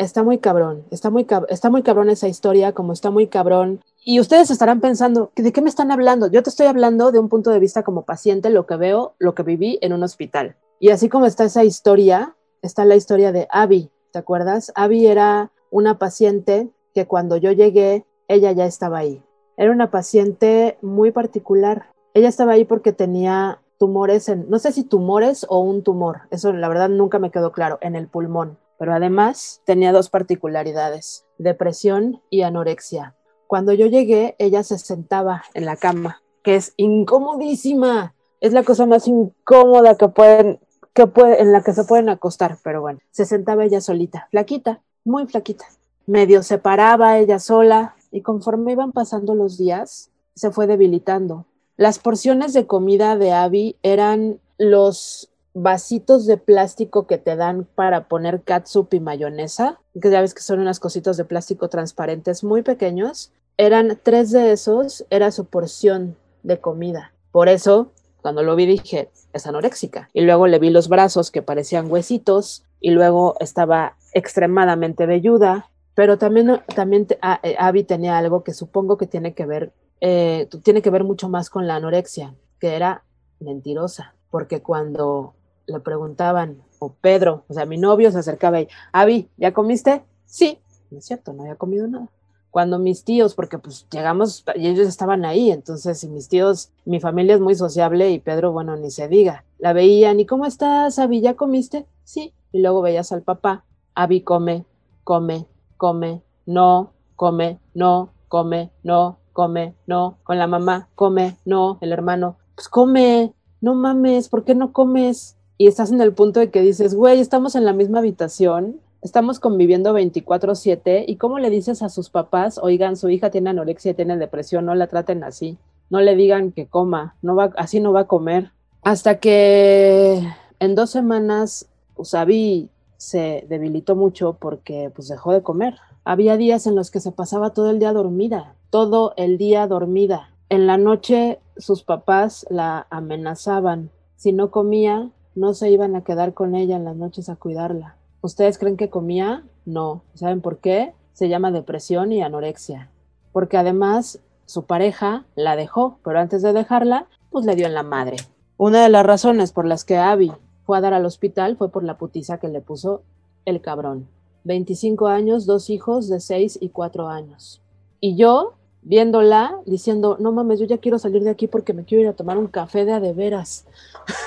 está muy cabrón, está muy, está muy cabrón esa historia, como está muy cabrón. Y ustedes estarán pensando, ¿de qué me están hablando? Yo te estoy hablando de un punto de vista como paciente, lo que veo, lo que viví en un hospital. Y así como está esa historia, está la historia de Abby, ¿te acuerdas? Abby era una paciente que cuando yo llegué, ella ya estaba ahí. Era una paciente muy particular. Ella estaba ahí porque tenía tumores en, no sé si tumores o un tumor, eso la verdad nunca me quedó claro, en el pulmón pero además tenía dos particularidades, depresión y anorexia. Cuando yo llegué, ella se sentaba en la cama, que es incomodísima, es la cosa más incómoda que pueden, que puede, en la que se pueden acostar, pero bueno, se sentaba ella solita, flaquita, muy flaquita. Medio se paraba ella sola y conforme iban pasando los días, se fue debilitando. Las porciones de comida de Abby eran los vasitos de plástico que te dan para poner catsup y mayonesa, que ya ves que son unas cositas de plástico transparentes muy pequeños, eran tres de esos, era su porción de comida. Por eso, cuando lo vi dije, es anoréxica. Y luego le vi los brazos que parecían huesitos y luego estaba extremadamente velluda, pero también, también ah, eh, Abby tenía algo que supongo que tiene que ver, eh, tiene que ver mucho más con la anorexia, que era mentirosa, porque cuando le preguntaban, o Pedro, o sea, mi novio se acercaba y, Avi, ¿ya comiste? Sí, no es cierto, no había comido nada. cuando mis tíos, porque pues llegamos y ellos estaban ahí, entonces y mis tíos, mi familia es muy sociable y Pedro, bueno, ni se diga, la veían y ¿cómo estás, Abby? ¿Ya comiste? Sí, y luego veías al papá, Abby come, come, come, no, come, no, come, no, come, no, con la mamá, come, no, el hermano, pues come, no mames, ¿por qué no comes? Y estás en el punto de que dices, güey, estamos en la misma habitación, estamos conviviendo 24/7 y cómo le dices a sus papás, oigan, su hija tiene anorexia, tiene depresión, no la traten así, no le digan que coma, no va, así no va a comer. Hasta que en dos semanas Usabi se debilitó mucho porque pues dejó de comer. Había días en los que se pasaba todo el día dormida, todo el día dormida. En la noche sus papás la amenazaban. Si no comía, no se iban a quedar con ella en las noches a cuidarla. ¿Ustedes creen que comía? No. ¿Saben por qué? Se llama depresión y anorexia. Porque además su pareja la dejó, pero antes de dejarla, pues le dio en la madre. Una de las razones por las que Abby fue a dar al hospital fue por la putiza que le puso el cabrón. 25 años, dos hijos de 6 y 4 años. Y yo, viéndola, diciendo, no mames, yo ya quiero salir de aquí porque me quiero ir a tomar un café de a de veras.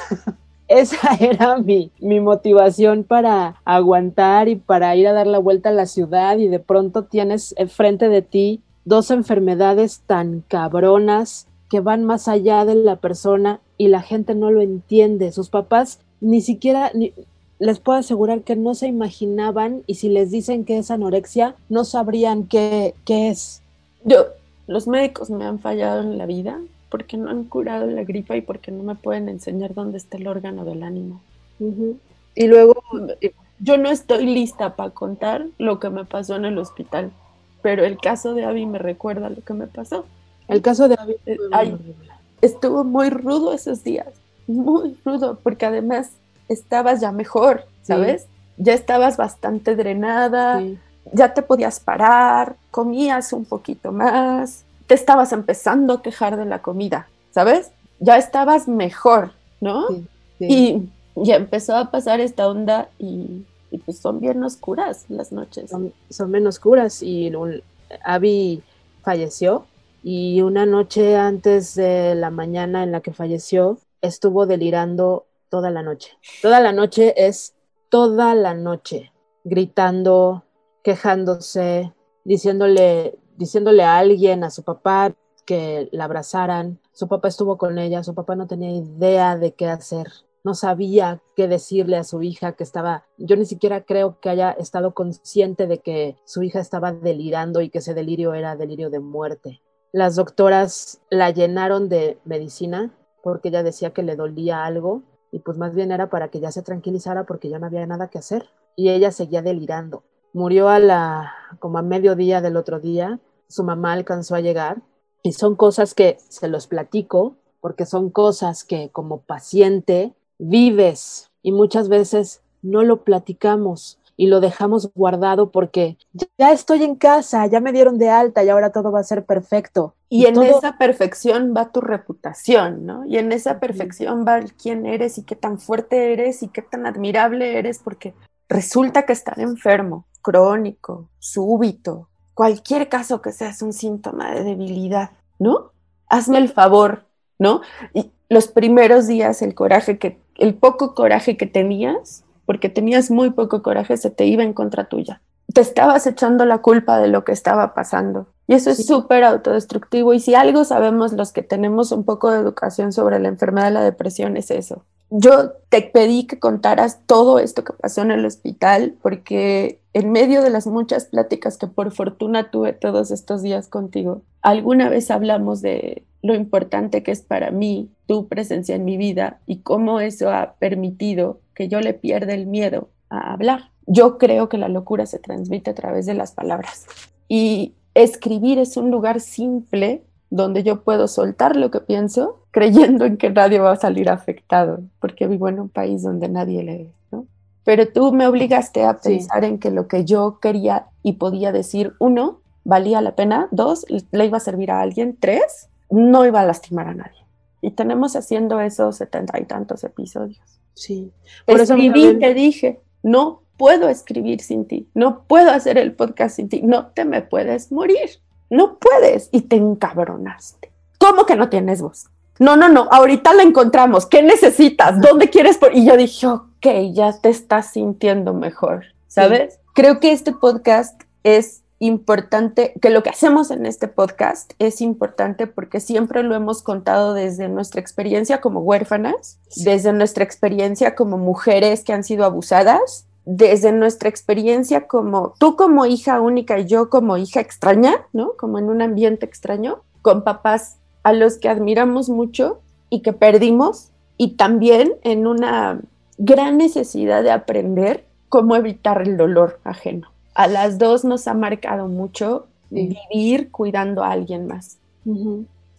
esa era mi, mi motivación para aguantar y para ir a dar la vuelta a la ciudad y de pronto tienes enfrente de ti dos enfermedades tan cabronas que van más allá de la persona y la gente no lo entiende. Sus papás ni siquiera, les puedo asegurar que no se imaginaban y si les dicen que es anorexia, no sabrían qué, qué es. Yo, los médicos me han fallado en la vida porque no han curado la gripa y porque no me pueden enseñar dónde está el órgano del ánimo. Y luego, yo no estoy lista para contar lo que me pasó en el hospital, pero el caso de Abby me recuerda lo que me pasó. El caso de Abby eh, estuvo muy rudo esos días, muy rudo, porque además estabas ya mejor, ¿sabes? Ya estabas bastante drenada, ya te podías parar, comías un poquito más, te estabas empezando a quejar de la comida, ¿sabes? Ya estabas mejor, ¿no? Y ya empezó a pasar esta onda y, pues son bien oscuras las noches. Son, bien oscuras y Abby falleció y una noche antes de la mañana en la que falleció estuvo delirando toda la noche. Toda la noche es toda la noche gritando, quejándose, diciéndole diciéndole a alguien, a su papá, que la abrazaran. Su papá estuvo con ella, su papá no tenía idea de qué hacer, no sabía qué decirle a su hija que estaba, yo ni siquiera creo que haya estado consciente de que su hija estaba delirando y que ese delirio era delirio de muerte. Las doctoras la llenaron de medicina porque ella decía que le dolía algo y pues más bien era para que ya se tranquilizara porque ya no había nada que hacer y ella seguía delirando. Murió a la como a mediodía del otro día su mamá alcanzó a llegar y son cosas que se los platico porque son cosas que como paciente vives y muchas veces no lo platicamos y lo dejamos guardado porque ya estoy en casa, ya me dieron de alta y ahora todo va a ser perfecto. Y, en esa perfección va tu reputación, ¿no? Y en esa perfección va quién eres y qué tan fuerte eres y qué tan admirable eres porque resulta que estar enfermo, crónico, súbito, cualquier caso que sea es un síntoma de debilidad, ¿no? Hazme el favor, ¿no? Y los primeros días el coraje que, el poco coraje que tenías, porque tenías muy poco coraje, se te iba en contra tuya. Te estabas echando la culpa de lo que estaba pasando. Y eso es súper autodestructivo. Y si algo sabemos los que tenemos un poco de educación sobre la enfermedad de la depresión es eso. Yo te pedí que contaras todo esto que pasó en el hospital porque en medio de las muchas pláticas que por fortuna tuve todos estos días contigo, alguna vez hablamos de lo importante que es para mí tu presencia en mi vida y cómo eso ha permitido que yo le pierda el miedo a hablar. Yo creo que la locura se transmite a través de las palabras y escribir es un lugar simple donde yo puedo soltar lo que pienso creyendo en que nadie va a salir afectado, porque vivo en un país donde nadie lee, ¿no? Pero tú me obligaste a pensar en que lo que yo quería y podía decir, uno, valía la pena, dos, le iba a servir a alguien, tres, no iba a lastimar a nadie. Y tenemos haciendo esos setenta y tantos episodios. Sí. Por eso te dije, no, puedo escribir sin ti, no puedo hacer el podcast sin ti, no te me puedes morir, no puedes y te encabronaste. ¿Cómo que no tienes voz? No, no, no, ahorita la encontramos, ¿qué necesitas? ¿Dónde quieres? Por? Y yo dije, ok, ya te estás sintiendo mejor, ¿sabes? Creo que este podcast es importante, que lo que hacemos en este podcast es importante porque siempre lo hemos contado desde nuestra experiencia como huérfanas, desde nuestra experiencia como mujeres que han sido abusadas, desde nuestra experiencia como tú como hija única y yo como hija extraña, ¿no? Como en un ambiente extraño, con papás a los que admiramos mucho y que perdimos, y también en una gran necesidad de aprender cómo evitar el dolor ajeno a las dos nos ha marcado mucho vivir cuidando a alguien más.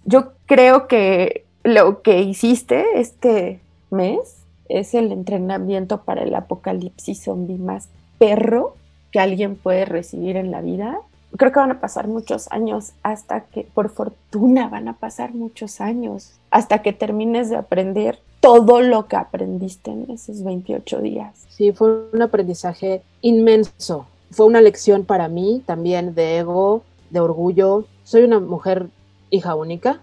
Yo creo que lo que hiciste este mes es el entrenamiento para el apocalipsis zombie más perro que alguien puede recibir en la vida. Creo que van a pasar muchos años hasta que, por fortuna, van a pasar muchos años hasta que termines de aprender todo lo que aprendiste en esos 28 días. Sí, fue un aprendizaje inmenso fue una lección para mí también de ego, de orgullo. Soy una mujer hija única,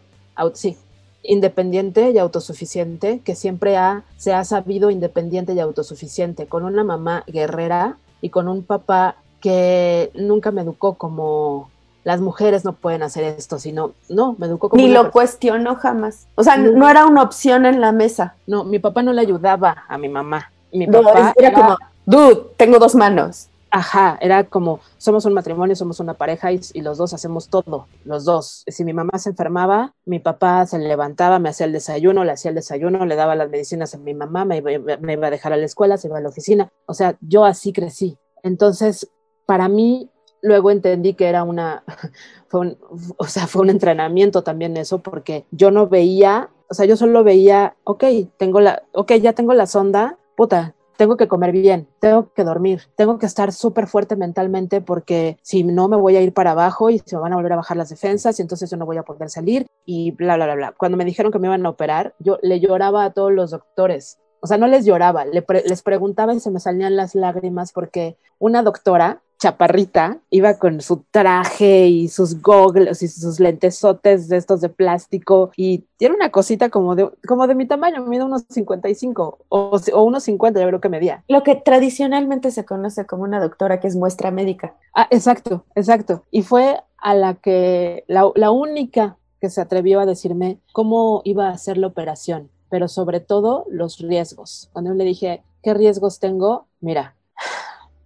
sí, independiente y autosuficiente, que siempre ha, se ha sabido independiente y autosuficiente, con una mamá guerrera y con un papá que nunca me educó como las mujeres no pueden hacer esto, sino, no, me educó como... Ni lo cuestionó jamás. O sea, no, era una opción en la mesa. No, mi papá no le ayudaba a mi mamá. Mi papá era como, dude, tengo dos manos. Ajá, era como, somos un matrimonio, somos una pareja y, los dos hacemos todo, los dos. Si mi mamá se enfermaba, mi papá se levantaba, me hacía el desayuno, le hacía el desayuno, le daba las medicinas a mi mamá, me iba, a dejar a la escuela, se iba a la oficina. O sea, yo así crecí. Entonces, para mí, luego entendí que era una, fue o sea, fue un entrenamiento también eso, porque yo no veía, o sea, yo solo veía, ok, tengo la, ok, ya tengo la sonda, puta, tengo que comer bien, tengo que dormir, tengo que estar súper fuerte mentalmente porque si no me voy a ir para abajo y se van a volver a bajar las defensas y entonces yo no voy a poder salir y bla, bla, bla, bla. Cuando me dijeron que me iban a operar, yo le lloraba a todos los doctores. O sea, no les lloraba, les preguntaba y se me salían las lágrimas porque una doctora chaparrita, iba con su traje y sus goggles y sus lentesotes de estos de plástico y tiene una cosita como de, como de mi tamaño, mide unos 55 o, o unos 50, yo creo que medía. Lo que tradicionalmente se conoce como una doctora que es muestra médica. Ah, exacto, exacto. Y fue a la que, la, la única que se atrevió a decirme cómo iba a hacer la operación, pero sobre todo los riesgos. Cuando yo le dije, ¿qué riesgos tengo? Mira,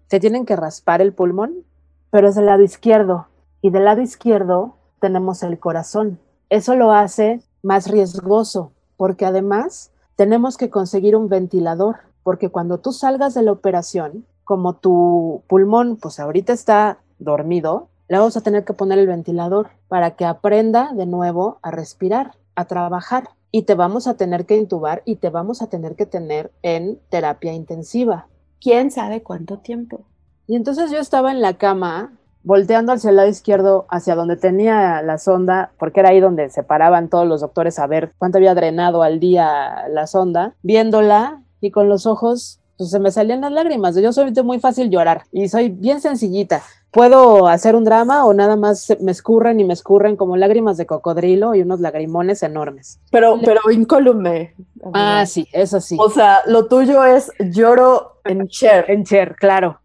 se tienen que raspar el pulmón, pero es del lado izquierdo. Y del lado izquierdo tenemos el corazón. Eso lo hace más riesgoso, porque además tenemos que conseguir un ventilador, porque cuando tú salgas de la operación, como tu pulmón, pues ahorita está dormido, le vamos a tener que poner el ventilador para que aprenda de nuevo a respirar, a trabajar. Y te vamos a tener que intubar y te vamos a tener que tener en terapia intensiva quién sabe cuánto tiempo. Y entonces yo estaba en la cama, volteando hacia el lado izquierdo, hacia donde tenía la sonda, porque era ahí donde se paraban todos los doctores a ver cuánto había drenado al día la sonda, viéndola y con los ojos, pues se me salían las lágrimas. Yo soy muy fácil llorar y soy bien sencillita puedo hacer un drama o nada más me escurren y me escurren como lágrimas de cocodrilo y unos lagrimones enormes. Pero, pero incólume. Ah, sí, eso sí. O sea, lo tuyo es lloro en chair. En chair, claro.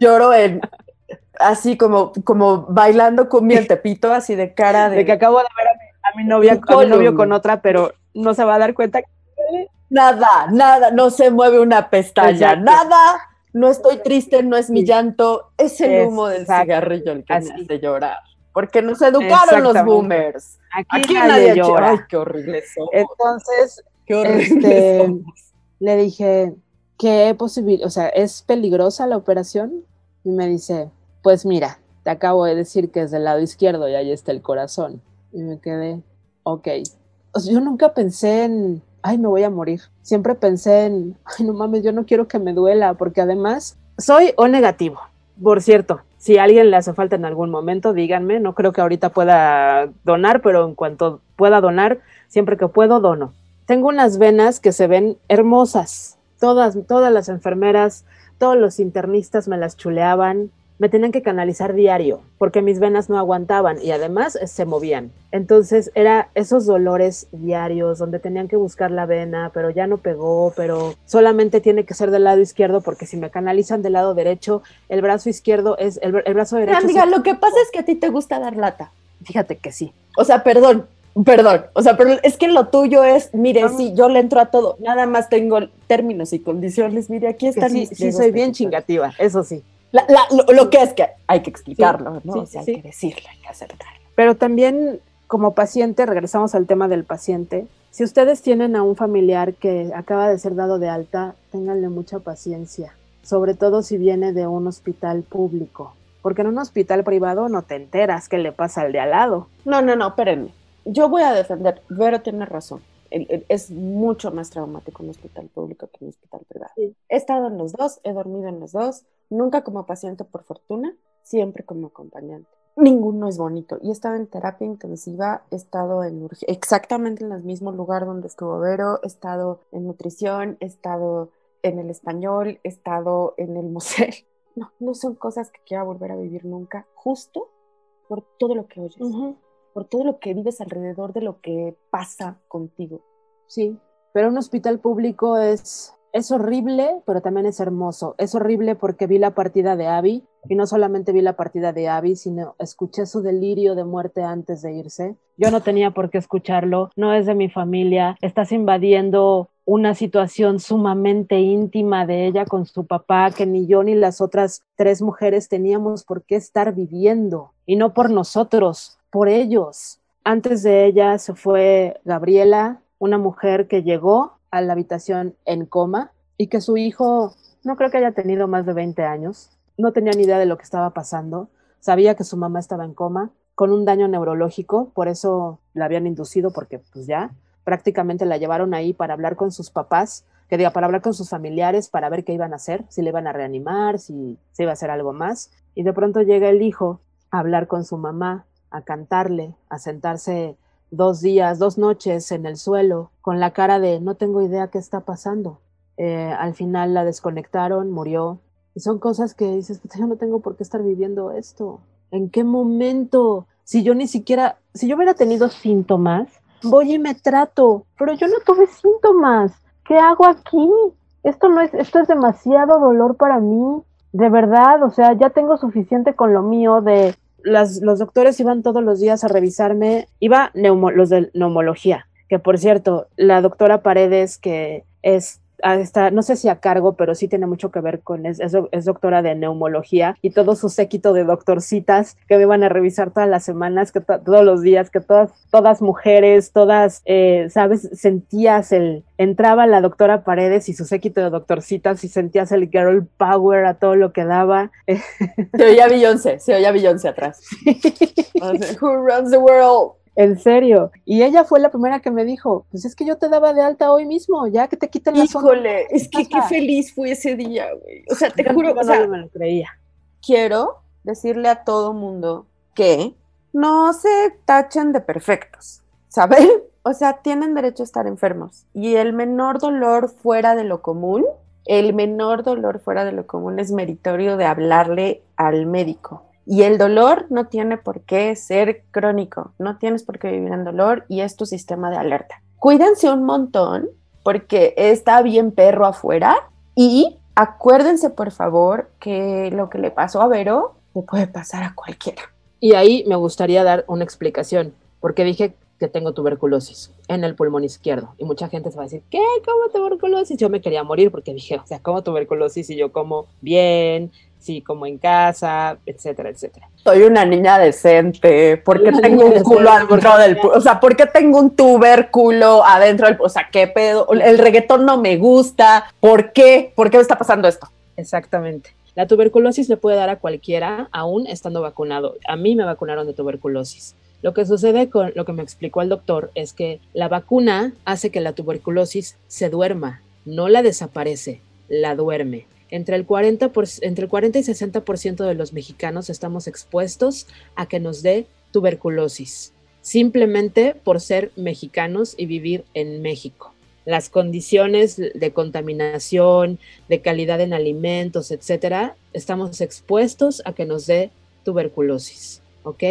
Lloro en así como, como bailando con mi tepito, así de cara de. De que acabo de ver a mi, novia, a mi novio con otra, pero no se va a dar cuenta. Nada, nada, no se mueve una pestaña, nada no estoy triste, no es mi llanto, es el humo del cigarrillo el que me hace llorar. Porque nos educaron los boomers. Aquí, nadie, llora. Ay, qué horrible somos. Entonces, qué horrible este, le dije, ¿qué posibilidad? O sea, ¿es peligrosa la operación? Y me dice, pues mira, te acabo de decir que es del lado izquierdo y ahí está el corazón. Y me quedé, ok. O sea, yo nunca pensé en ay, me voy a morir. Siempre pensé en, ay, no mames, yo no quiero que me duela, porque además soy O negativo. Por cierto, si a alguien le hace falta en algún momento, díganme, no creo que ahorita pueda donar, pero en cuanto pueda donar, siempre que puedo, dono. Tengo unas venas que se ven hermosas. todas, todas las enfermeras, todos los internistas me las chuleaban, me tenían que canalizar diario porque mis venas no aguantaban y además eh, se movían. Entonces era esos dolores diarios donde tenían que buscar la vena, pero ya no pegó, pero solamente tiene que ser del lado izquierdo porque si me canalizan del lado derecho, el brazo izquierdo es el, brazo derecho. Amiga, lo que pasa es que a ti te gusta dar lata. Fíjate que sí. O sea, perdón, Perdón, o sea, pero es que lo tuyo es, mire, sí, yo le entro a todo, nada más tengo términos y condiciones, mire, aquí están sí, Sí, soy bien chingativa, eso sí lo, que es que hay que explicarlo, ¿no? hay que decirlo, hay que acertarlo. Pero también como paciente, regresamos al tema del paciente, si ustedes tienen a un familiar que acaba de ser dado de alta, ténganle mucha paciencia, sobre todo si viene de un hospital público, porque en un hospital privado no te enteras qué le pasa al de al lado. No, no, no, espérenme. Yo voy a defender, Vero tiene razón. Es mucho más traumático un hospital público que un hospital privado. He estado en los dos, he dormido en los dos, nunca como paciente por fortuna, siempre como acompañante. Ninguno es bonito. Y he estado en terapia intensiva, he estado en exactamente en el mismo lugar donde estuvo Vero, he estado en nutrición, he estado en el español, he estado en el museo. No, no son cosas que quiera volver a vivir nunca, justo por todo lo que oyes, por todo lo que vives alrededor de lo que pasa contigo. Sí, pero un hospital público es es horrible, pero también es hermoso. Es horrible porque vi la partida de Abby y no solamente vi la partida de Abby, sino escuché su delirio de muerte antes de irse. Yo no tenía por qué escucharlo, no es de mi familia, estás invadiendo una situación sumamente íntima de ella con su papá que ni yo ni las otras tres mujeres teníamos por qué estar viviendo y no por nosotros, por ellos. Antes de ella se fue Gabriela, una mujer que llegó a la habitación en coma y que su hijo no creo que haya tenido más de 20 años, no tenía ni idea de lo que estaba pasando, sabía que su mamá estaba en coma con un daño neurológico, por eso la habían inducido porque pues ya prácticamente la llevaron ahí para hablar con sus papás, que diga, para hablar con sus familiares, para ver qué iban a hacer, si le iban a reanimar, si se iba a hacer algo más. Y de pronto llega el hijo a hablar con su mamá, a cantarle, a sentarse dos días, dos noches en el suelo, con la cara de no tengo idea qué está pasando. Eh, al final la desconectaron, murió. Y son cosas que dices, yo no tengo por qué estar viviendo esto. ¿En qué momento? Si yo ni siquiera, si yo hubiera tenido síntomas, voy y me trato, pero yo no tuve síntomas. ¿Qué hago aquí? Esto no es, esto es demasiado dolor para mí. De verdad, o sea, ya tengo suficiente con lo mío de los doctores iban todos los días a revisarme, iba los de neumología, que por cierto, la doctora Paredes, que es Está, no sé si a cargo, pero sí tiene mucho que ver con, es, es, doctora de neumología y todo su séquito de doctorcitas que me iban a revisar todas las semanas, que todos los días, que todas, todas mujeres, todas, eh, sabes, sentías el, entraba la doctora Paredes y su séquito de doctorcitas y sentías el girl power a todo lo que daba. Se oía Beyoncé, se oía Beyoncé atrás. Who runs the world? En serio. Y ella fue la primera que me dijo, pues es que yo te daba de alta hoy mismo, ya que te quiten la Híjole, es que qué feliz fue ese día, güey. O sea, te juro, o sea, me lo creía. Quiero decirle a todo mundo que no se tachen de perfectos, ¿saben? O sea, tienen derecho a estar enfermos. Y el menor dolor fuera de lo común, el menor dolor fuera de lo común es meritorio de hablarle al médico. Y el dolor no tiene por qué ser crónico, no tienes por qué vivir en dolor y es tu sistema de alerta. Cuídense un montón porque está bien perro afuera y acuérdense por favor que lo que le pasó a Vero le puede pasar a cualquiera. Y ahí me gustaría dar una explicación, porque dije que tengo tuberculosis en el pulmón izquierdo. Y mucha gente se va a decir, ¿qué? ¿Cómo tuberculosis? Yo me quería morir porque dije, o sea, ¿cómo tuberculosis? Y yo como bien, sí, como en casa, etcétera, etcétera. Soy una niña decente, ¿por qué tengo un culo adentro del, o sea, ¿por qué tengo un tubérculo adentro del, o sea, qué pedo, el reggaetón no me gusta, ¿por qué? ¿Por qué me está pasando esto? Exactamente. La tuberculosis le puede dar a cualquiera, aún estando vacunado. A mí me vacunaron de tuberculosis. Lo que sucede con lo que me explicó el doctor es que la vacuna hace que la tuberculosis se duerma, no la desaparece, la duerme. Entre el 40, entre el 40 y 60% de los mexicanos estamos expuestos a que nos dé tuberculosis, simplemente por ser mexicanos y vivir en México. las condiciones de contaminación, de calidad en alimentos, etcétera, estamos expuestos a que nos dé tuberculosis, ¿ok?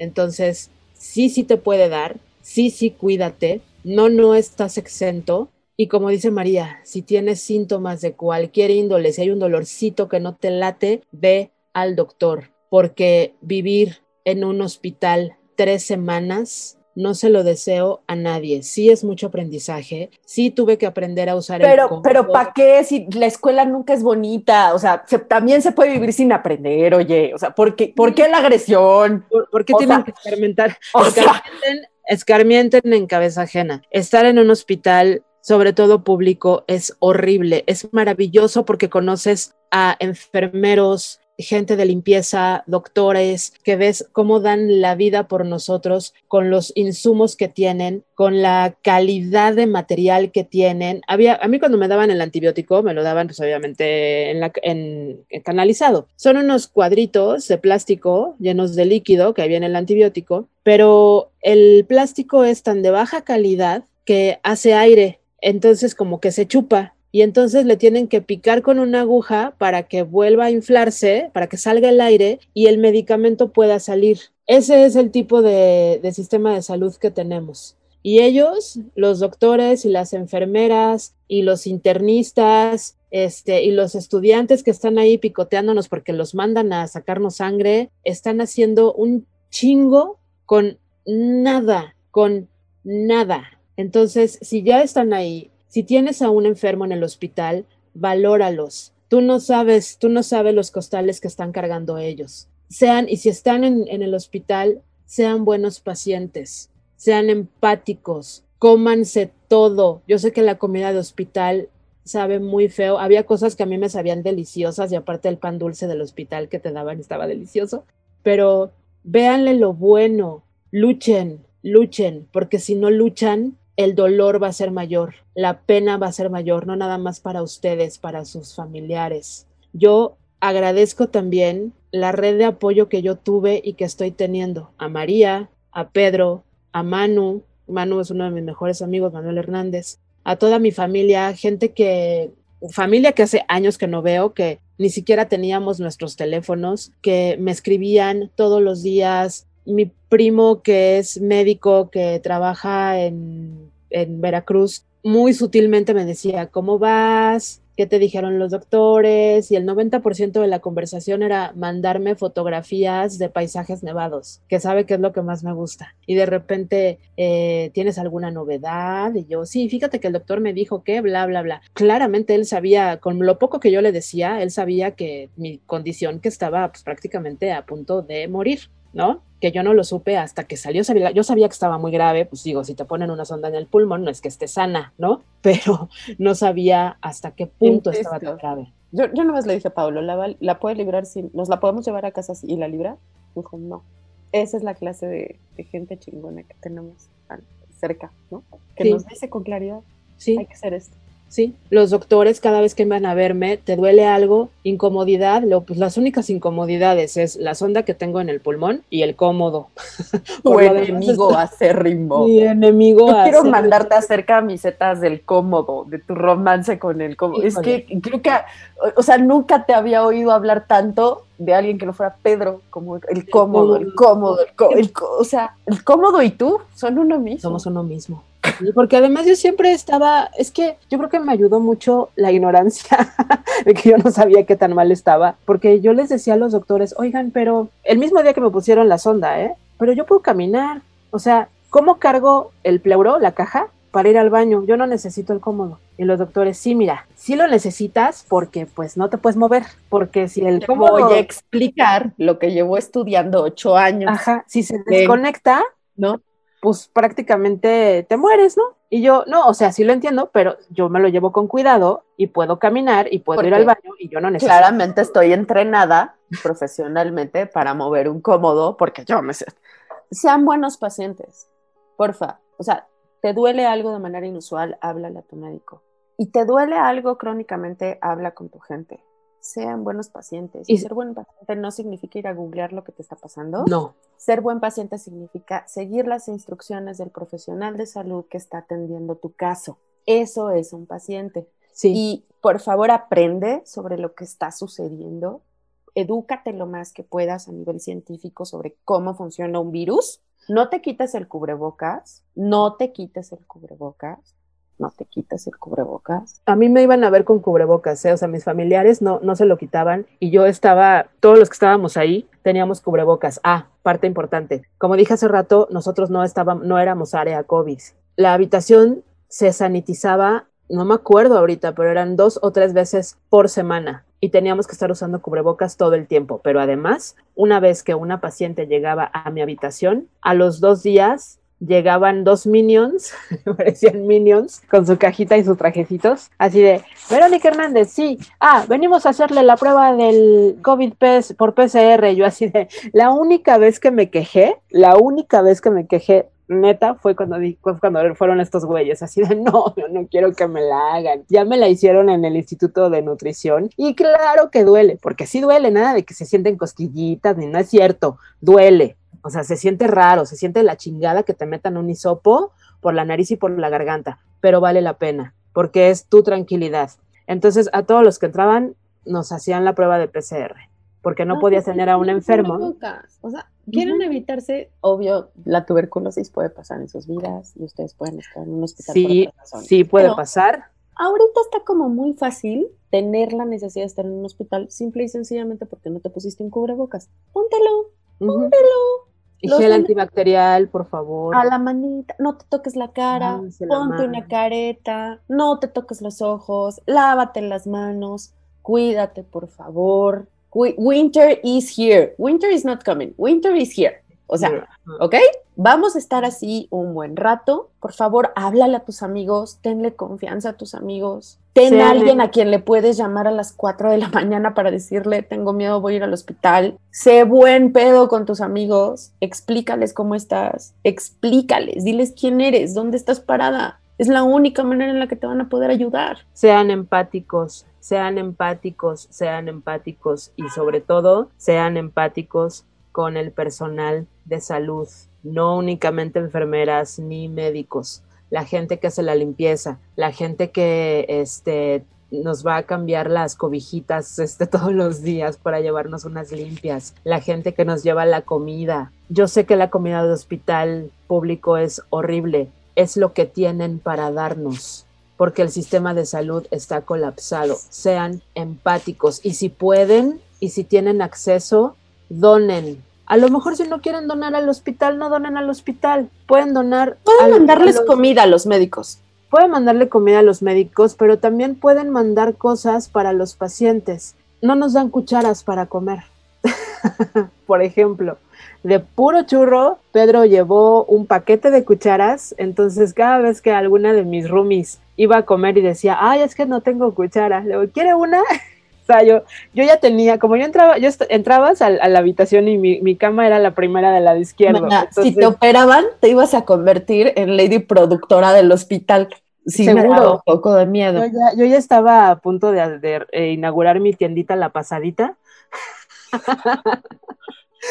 Entonces, sí, sí te puede dar, sí, sí, cuídate, no, no estás exento. Y como dice María, si tienes síntomas de cualquier índole, si hay un dolorcito que no te late, ve al doctor, porque vivir en un hospital tres semanas no se lo deseo a nadie. Sí es mucho aprendizaje, sí tuve que aprender a usar pero, el Pero ¿para qué si la escuela nunca es bonita? O sea, también se puede vivir sin aprender, oye. O sea, ¿por qué, ¿por qué la agresión? ¿Por, qué tienen que experimentar? Escarmienten, escarmienten en cabeza ajena. Estar en un hospital sobre todo público, es horrible. Es maravilloso porque conoces a enfermeros, gente de limpieza, doctores, que ves cómo dan la vida por nosotros con los insumos que tienen, con la calidad de material que tienen. Había, a mí cuando me daban el antibiótico, me lo daban pues obviamente en, canalizado. Son unos cuadritos de plástico llenos de líquido que en el antibiótico, pero el plástico es tan de baja calidad que hace aire, entonces como que se chupa y entonces le tienen que picar con una aguja para que vuelva a inflarse, para que salga el aire y el medicamento pueda salir. Ese es el tipo de, sistema de salud que tenemos. Y ellos, los doctores y las enfermeras y los internistas este, y los estudiantes que están ahí picoteándonos porque los mandan a sacarnos sangre, están haciendo un chingo con nada, con nada. Entonces, si ya están ahí si tienes a un enfermo en el hospital, valóralos. Tú no sabes, tú no sabes los costales que están cargando ellos. Sean, y si están en, en el hospital, sean buenos pacientes, sean empáticos, cómanse todo. Yo sé que la comida de hospital sabe muy feo. Había cosas que a mí me sabían deliciosas y aparte el pan dulce del hospital que te daban estaba delicioso. Pero véanle lo bueno, luchen, luchen, porque si no luchan, el dolor va a ser mayor, la pena va a ser mayor, no nada más para ustedes, para sus familiares. Yo agradezco también la red de apoyo que yo tuve y que estoy teniendo a María, a Pedro, a Manu, Manu es uno de mis mejores amigos, Manuel Hernández, a toda mi familia, gente que, familia que hace años que no veo, que ni siquiera teníamos nuestros teléfonos, que me escribían todos los días, mi primo que es médico, que trabaja en, en Veracruz, muy sutilmente me decía, ¿cómo vas? ¿Qué te dijeron los doctores? Y el 90% de la conversación era mandarme fotografías de paisajes nevados, que sabe que es lo que más me gusta. Y de repente, eh, ¿tienes alguna novedad? Y yo, sí, fíjate que el doctor me dijo que, bla, bla, bla. Claramente él sabía, con lo poco que yo le decía, él sabía que mi condición que estaba pues, prácticamente a punto de morir. ¿No? Que yo no lo supe hasta que salió. yo sabía que estaba muy grave, pues digo, si te ponen una sonda en el pulmón, no es que esté sana, ¿no? Pero no sabía hasta qué punto estaba tan grave. Yo, yo no más le dije a Pablo, ¿la, la puede librar si nos la podemos llevar a casa y la libra? Dijo, no. Esa es la clase de, gente chingona que tenemos cerca, ¿no? Que nos dice con claridad, sí. hay que hacer esto. ¿Sí? Los doctores cada vez que van a verme, ¿te duele algo? Incomodidad, lo, pues las únicas incomodidades es la sonda que tengo en el pulmón y el cómodo. Tu enemigo acérrimo. Mi enemigo Yo quiero mandarte a hacer camisetas del cómodo, de tu romance con el cómodo. Es que creo que, o sea, nunca te había oído hablar tanto de alguien que no fuera Pedro, como el cómodo, el cómodo, el cómodo, o sea, el cómodo y tú son uno mismo. Somos uno mismo. Porque además yo siempre estaba, es que yo creo que me ayudó mucho la ignorancia de que yo no sabía qué tan mal estaba, porque yo les decía a los doctores, oigan, pero el mismo día que me pusieron la sonda, ¿eh? Pero yo puedo caminar, o sea, ¿cómo cargo el pleuro, la caja, para ir al baño? Yo no necesito el cómodo. Y los doctores, sí, mira, sí lo necesitas porque pues no te puedes mover, porque si el cómodo... Voy a explicar lo que llevo estudiando ocho años. Ajá, si se desconecta, ¿no? Pues prácticamente te mueres, ¿no? Y yo, no, o sea, sí lo entiendo, pero yo me lo llevo con cuidado y puedo caminar y puedo ir al baño y yo no necesito. Claramente estoy entrenada profesionalmente para mover un cómodo porque yo me sé. Sean buenos pacientes, porfa. O sea, te duele algo de manera inusual, háblale a tu médico. Y te duele algo crónicamente, habla con tu gente sean buenos pacientes. Y ser buen paciente no significa ir a googlear lo que te está pasando. No. Ser buen paciente significa seguir las instrucciones del profesional de salud que está atendiendo tu caso. Eso es un paciente. Sí. Y por favor aprende sobre lo que está sucediendo, edúcate lo más que puedas a nivel científico sobre cómo funciona un virus. No te quites el cubrebocas, no te quites el cubrebocas, no te quites el cubrebocas. A mí me iban a ver con cubrebocas, ¿eh? o sea, mis familiares no, no se lo quitaban y yo estaba, todos los que estábamos ahí teníamos cubrebocas. Ah, parte importante. Como dije hace rato, nosotros no estábamos, no éramos área COVID. La habitación se sanitizaba, no me acuerdo ahorita, pero eran dos o tres veces por semana y teníamos que estar usando cubrebocas todo el tiempo. Pero además, una vez que una paciente llegaba a mi habitación, a los dos días llegaban dos minions, parecían minions, con su cajita y sus trajecitos, así de, Verónica Hernández, sí, ah, venimos a hacerle la prueba del COVID por PCR, yo así de, la única vez que me quejé, la única vez que me quejé, neta, fue cuando, fue cuando fueron estos güeyes, así de, no, yo no quiero que me la hagan, ya me la hicieron en el Instituto de Nutrición, y claro que duele, porque sí duele, nada de que se sienten cosquillitas, ni no es cierto, duele, o sea, se siente raro, se siente la chingada que te metan un hisopo por la nariz y por la garganta, pero vale la pena, porque es tu tranquilidad. Entonces, a todos los que entraban, nos hacían la prueba de PCR, porque no, podías tener a un enfermo. O sea, quieren evitarse, obvio, la tuberculosis puede pasar en sus vidas y ustedes pueden estar en un hospital. Sí, sí puede pasar. Ahorita está como muy fácil tener la necesidad de estar en un hospital simple y sencillamente porque no te pusiste un cubrebocas. Póntelo, póntelo. Y gel antibacterial, por favor. A la manita, no te toques la cara, ponte una careta, no te toques los ojos, lávate las manos, cuídate, por favor. Winter is here. Winter is not coming. Winter is here. O sea, ¿ok? Vamos a estar así un buen rato. Por favor, háblale a tus amigos, tenle confianza a tus amigos. Ten alguien a quien le puedes llamar a las 4 de la mañana para decirle, tengo miedo, voy a ir al hospital. Sé buen pedo con tus amigos, explícales cómo estás, explícales, diles quién eres, dónde estás parada. Es la única manera en la que te van a poder ayudar. Sean empáticos, sean empáticos, sean empáticos y sobre todo sean empáticos con el personal de salud, no únicamente enfermeras ni médicos, la gente que hace la limpieza, la gente que este, nos va a cambiar las cobijitas este, todos los días para llevarnos unas limpias, la gente que nos lleva la comida. Yo sé que la comida de hospital público es horrible, es lo que tienen para darnos porque el sistema de salud está colapsado. Sean empáticos y si pueden y si tienen acceso, donen. A lo mejor si no quieren donar al hospital, no donen al hospital. Pueden donar. Pueden mandarles comida a los médicos. Pueden mandarle comida a los médicos, pero también pueden mandar cosas para los pacientes. No nos dan cucharas para comer. Por ejemplo, de puro churro, Pedro llevó un paquete de cucharas, entonces cada vez que alguna de mis roomies iba a comer y decía, ay, es que no tengo cuchara, le digo, ¿quiere una? Sea, yo, yo ya tenía, como yo entraba, yo entrabas a, la habitación y mi, cama era la primera del lado izquierdo. si te operaban, te ibas a convertir en lady productora del hospital. Sí, Seguro. me un poco de miedo. Yo ya, estaba a punto de, eh, inaugurar mi tiendita La Pasadita.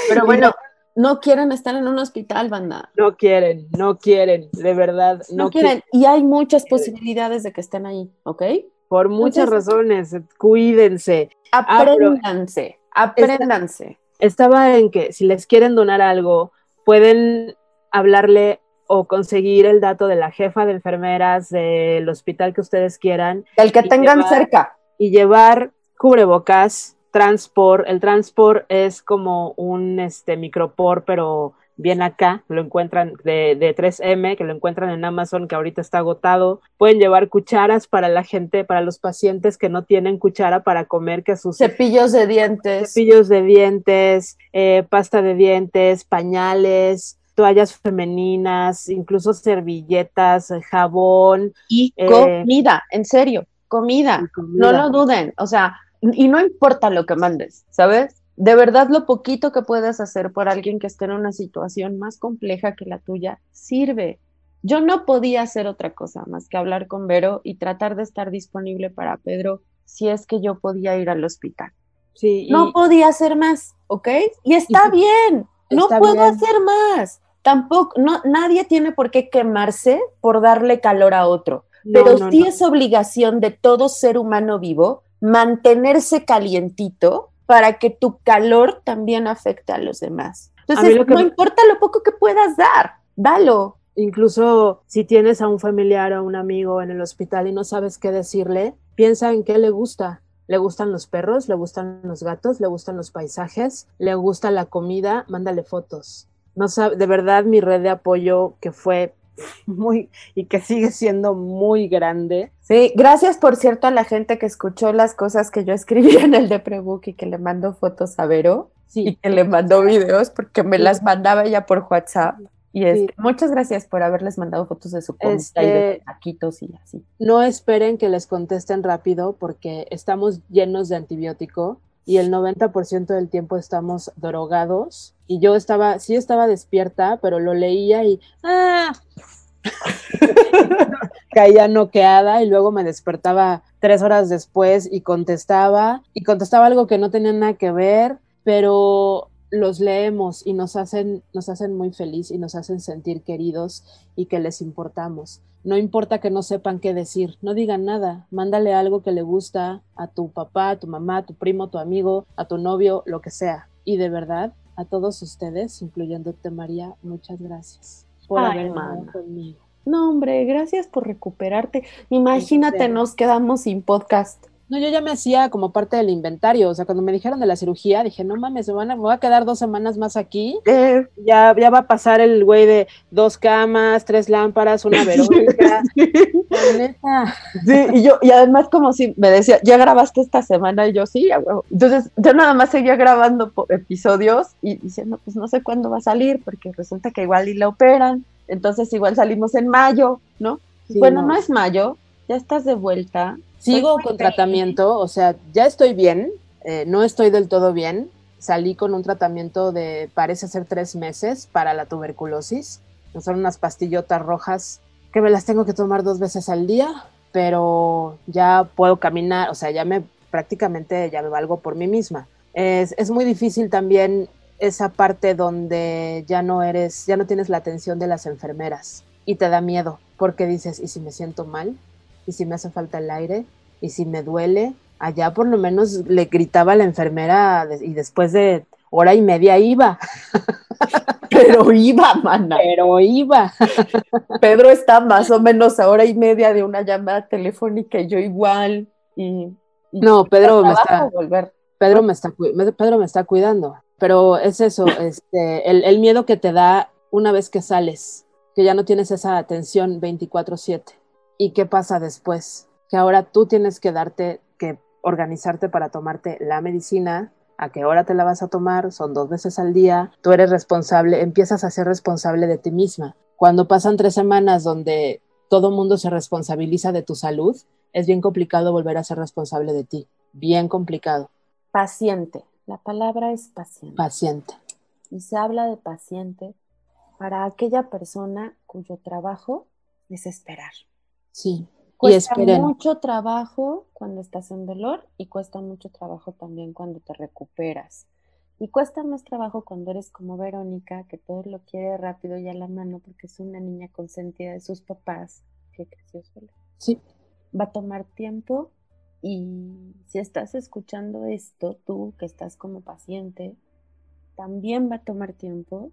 Pero bueno, no quieren estar en un hospital, banda. No quieren, no quieren, de verdad. No, quieren. Y hay muchas posibilidades de que estén ahí, ¿ok? Por muchas razones, cuídense. Apréndanse, apréndanse. Estaba en que si les quieren donar algo, pueden hablarle o conseguir el dato de la jefa de enfermeras del hospital que ustedes quieran. El que tengan cerca. Y llevar cubrebocas, transport. El transport es como un este, micropor, pero bien acá, lo encuentran de, de, 3M, que lo encuentran en Amazon, que ahorita está agotado. Pueden llevar cucharas para la gente, para los pacientes que no tienen cuchara para comer, que sus cepillos de dientes, cepillos de dientes, eh, pasta de dientes, pañales, toallas femeninas, incluso servilletas, jabón. Y eh, comida, en serio, comida. No lo duden, o sea, y no importa lo que mandes, ¿sabes? De verdad lo poquito que puedas hacer por alguien que esté en una situación más compleja que la tuya sirve. Yo no podía hacer otra cosa más que hablar con Vero y tratar de estar disponible para Pedro si es que yo podía ir al hospital. Sí, no podía hacer más, ¿ok? Y está bien, no puedo hacer más. Tampoco, no, nadie tiene por qué quemarse por darle calor a otro. pero sí es obligación de todo ser humano vivo mantenerse calientito para que tu calor también afecte a los demás. Entonces, no importa lo poco que puedas dar, dalo. Incluso si tienes a un familiar o un amigo en el hospital y no sabes qué decirle, piensa en qué le gusta. ¿Le gustan los perros? ¿Le gustan los gatos? ¿Le gustan los paisajes? ¿Le gusta la comida? Mándale fotos. No sabe, de verdad mi red de apoyo que fue muy y que sigue siendo muy grande. Sí, gracias por cierto a la gente que escuchó las cosas que yo escribí en el de Prebook y que le mandó fotos a Vero sí. y que le mandó videos porque me las mandaba ella por WhatsApp. Y este, muchas gracias por haberles mandado fotos de su comida y de este, taquitos y así. No esperen que les contesten rápido porque estamos llenos de antibiótico y el 90% del tiempo estamos drogados. Y yo estaba, sí estaba despierta, pero lo leía y ¡ah! caía noqueada y luego me despertaba tres horas después y contestaba y contestaba algo que no tenía nada que ver, pero los leemos y nos hacen, nos hacen muy feliz y nos hacen sentir queridos y que les importamos. No importa que no sepan qué decir, no digan nada, mándale algo que le gusta a tu papá, a tu mamá, a tu primo, a tu amigo, a tu novio, lo que sea. Y de verdad, a todos ustedes, incluyéndote María, muchas gracias por haber conmigo. No, hombre, gracias por recuperarte. Imagínate, nos quedamos sin podcast. No, yo ya me hacía como parte del inventario. O sea, cuando me dijeron de la cirugía, dije, no mames, me, van a, me voy a quedar dos semanas más aquí. Eh. Ya, ya va a pasar el güey de dos camas, tres lámparas, una Verónica. Sí, y yo, y además como si me decía, ¿ya grabaste esta semana? Y yo, sí, Entonces, yo nada más seguía grabando episodios y diciendo, pues no sé cuándo va a salir, porque resulta que igual y la operan. Entonces, igual salimos en mayo, ¿no? bueno, no es mayo, ya estás de vuelta Sigo con tratamiento, o sea, ya estoy bien, eh, no estoy del todo bien. Salí con un tratamiento de, parece ser tres meses para la tuberculosis. Son unas pastillotas rojas que me las tengo que tomar dos veces al día, pero ya puedo caminar, o sea, ya me prácticamente ya me valgo por mí misma. Es, es muy difícil también esa parte donde ya no eres, ya no tienes la atención de las enfermeras y te da miedo porque dices, ¿y si me siento mal? Y si me hace falta el aire y si me duele. Allá por lo menos le gritaba a la enfermera y después de hora y media iba. Pero iba, mana. Pero iba. Pedro está más o menos a hora y media de una llamada telefónica y yo igual. Y, no, Pedro me está. Pedro me está, Pedro me está cuidando. Pero es eso, este, el, el miedo que te da una vez que sales, que ya no tienes esa atención 24/7. ¿Y qué pasa después? Que ahora tú tienes que darte, que organizarte para tomarte la medicina, a qué hora te la vas a tomar, son dos veces al día, tú eres responsable, empiezas a ser responsable de ti misma. Cuando pasan tres semanas donde todo mundo se responsabiliza de tu salud, es bien complicado volver a ser responsable de ti, bien complicado. Paciente, la palabra es paciente. Paciente. Y se habla de paciente para aquella persona cuyo trabajo es esperar. Sí. Cuesta mucho trabajo cuando estás en dolor y cuesta mucho trabajo también cuando te recuperas. Y cuesta más trabajo cuando eres como Verónica, que todo lo quiere rápido y a la mano porque es una niña consentida de sus papás que creció sola. Sí. Va a tomar tiempo y si estás escuchando esto, tú que estás como paciente, también va a tomar tiempo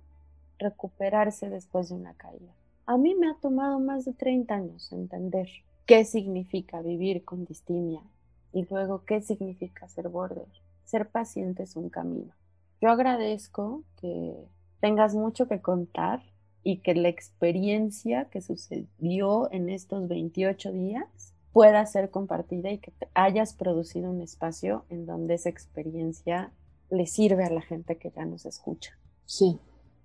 recuperarse después de una caída. A mí me ha tomado más de 30 años entender qué significa vivir con distimia y luego qué significa ser border. Ser paciente es un camino. Yo agradezco que tengas mucho que contar y que la experiencia que sucedió en estos 28 días pueda ser compartida y que hayas producido un espacio en donde esa experiencia le sirve a la gente que ya nos escucha. Sí.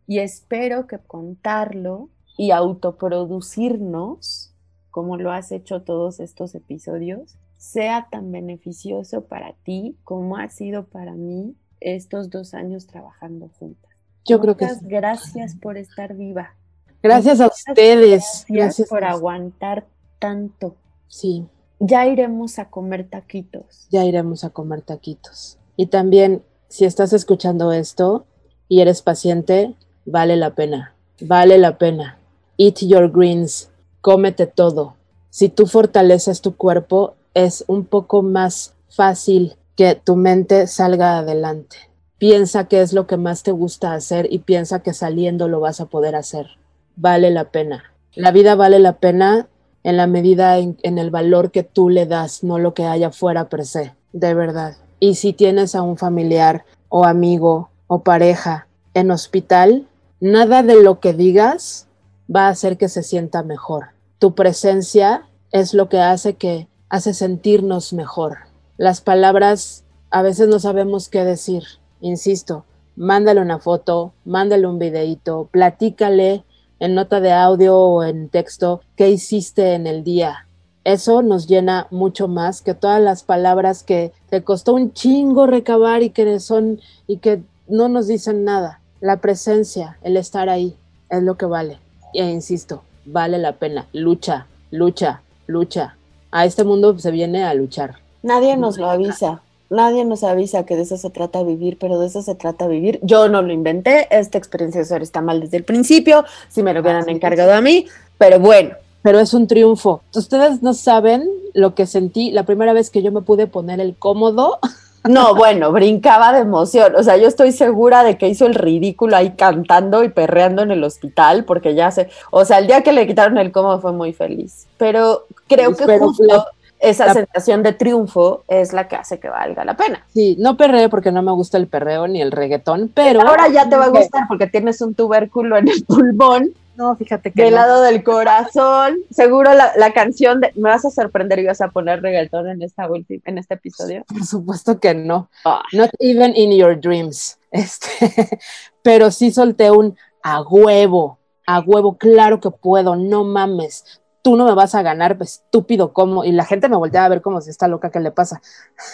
Y espero que contarlo y autoproducirnos, como lo has hecho todos estos episodios, sea tan beneficioso para ti como ha sido para mí estos dos años trabajando juntas. Yo creo que gracias por estar viva. Gracias a ustedes. Gracias, por aguantar tanto. Sí. Ya iremos a comer taquitos. Ya iremos a comer taquitos. Y también, si estás escuchando esto y eres paciente, vale la pena. Vale la pena. Eat your greens, cómete todo. si tú fortaleces tu cuerpo, es un poco más fácil que tu mente salga adelante. Piensa qué es lo que más te gusta hacer y piensa que saliendo lo vas a poder hacer. Vale la pena. La vida vale la pena en la medida en, el valor que tú le das, no lo que haya fuera per se, de verdad. Y si tienes a un familiar o amigo o pareja en hospital, nada de lo que digas va a hacer que se sienta mejor. Tu presencia es lo que hace que hace sentirnos mejor. Las palabras a veces no sabemos qué decir. Insisto, mándale una foto, mándale un videito, platícale en nota de audio o en texto qué hiciste en el día. Eso nos llena mucho más que todas las palabras que te costó un chingo recabar y que son y que no nos dicen nada. La presencia, el estar ahí, es lo que vale. E insisto, vale la pena. Lucha, lucha, lucha. A este mundo se viene a luchar. Nadie nos lo avisa. Nadie nos avisa que de eso se trata vivir, pero de eso se trata vivir. Yo no lo inventé, esta experiencia de ser está mal desde el principio, si me lo hubieran encargado a mí, pero bueno. Pero es un triunfo. Ustedes no saben lo que sentí la primera vez que yo me pude poner el cómodo. No, bueno, brincaba de emoción. O sea, yo estoy segura de que hizo el ridículo ahí cantando y perreando en el hospital, porque ya sé, o sea, el día que le quitaron el cómodo fue muy feliz. Pero creo que justo esa sensación de triunfo es la que hace que valga la pena. Sí, no perreo porque no me gusta el perreo ni el reggaetón, pero... Ahora ya te va a gustar porque tienes un tubérculo en el pulmón. No, fíjate que... Del lado del corazón. Seguro la, canción de... Me vas a sorprender y vas a poner reggaetón en, esta en este episodio. Por supuesto que no. Ah. Not even in your dreams. Este, pero sí solté un a huevo, a huevo, claro que puedo, no mames tú no me vas a ganar, estúpido, ¿cómo? Y la gente me volteaba a ver como si está loca, ¿qué le pasa?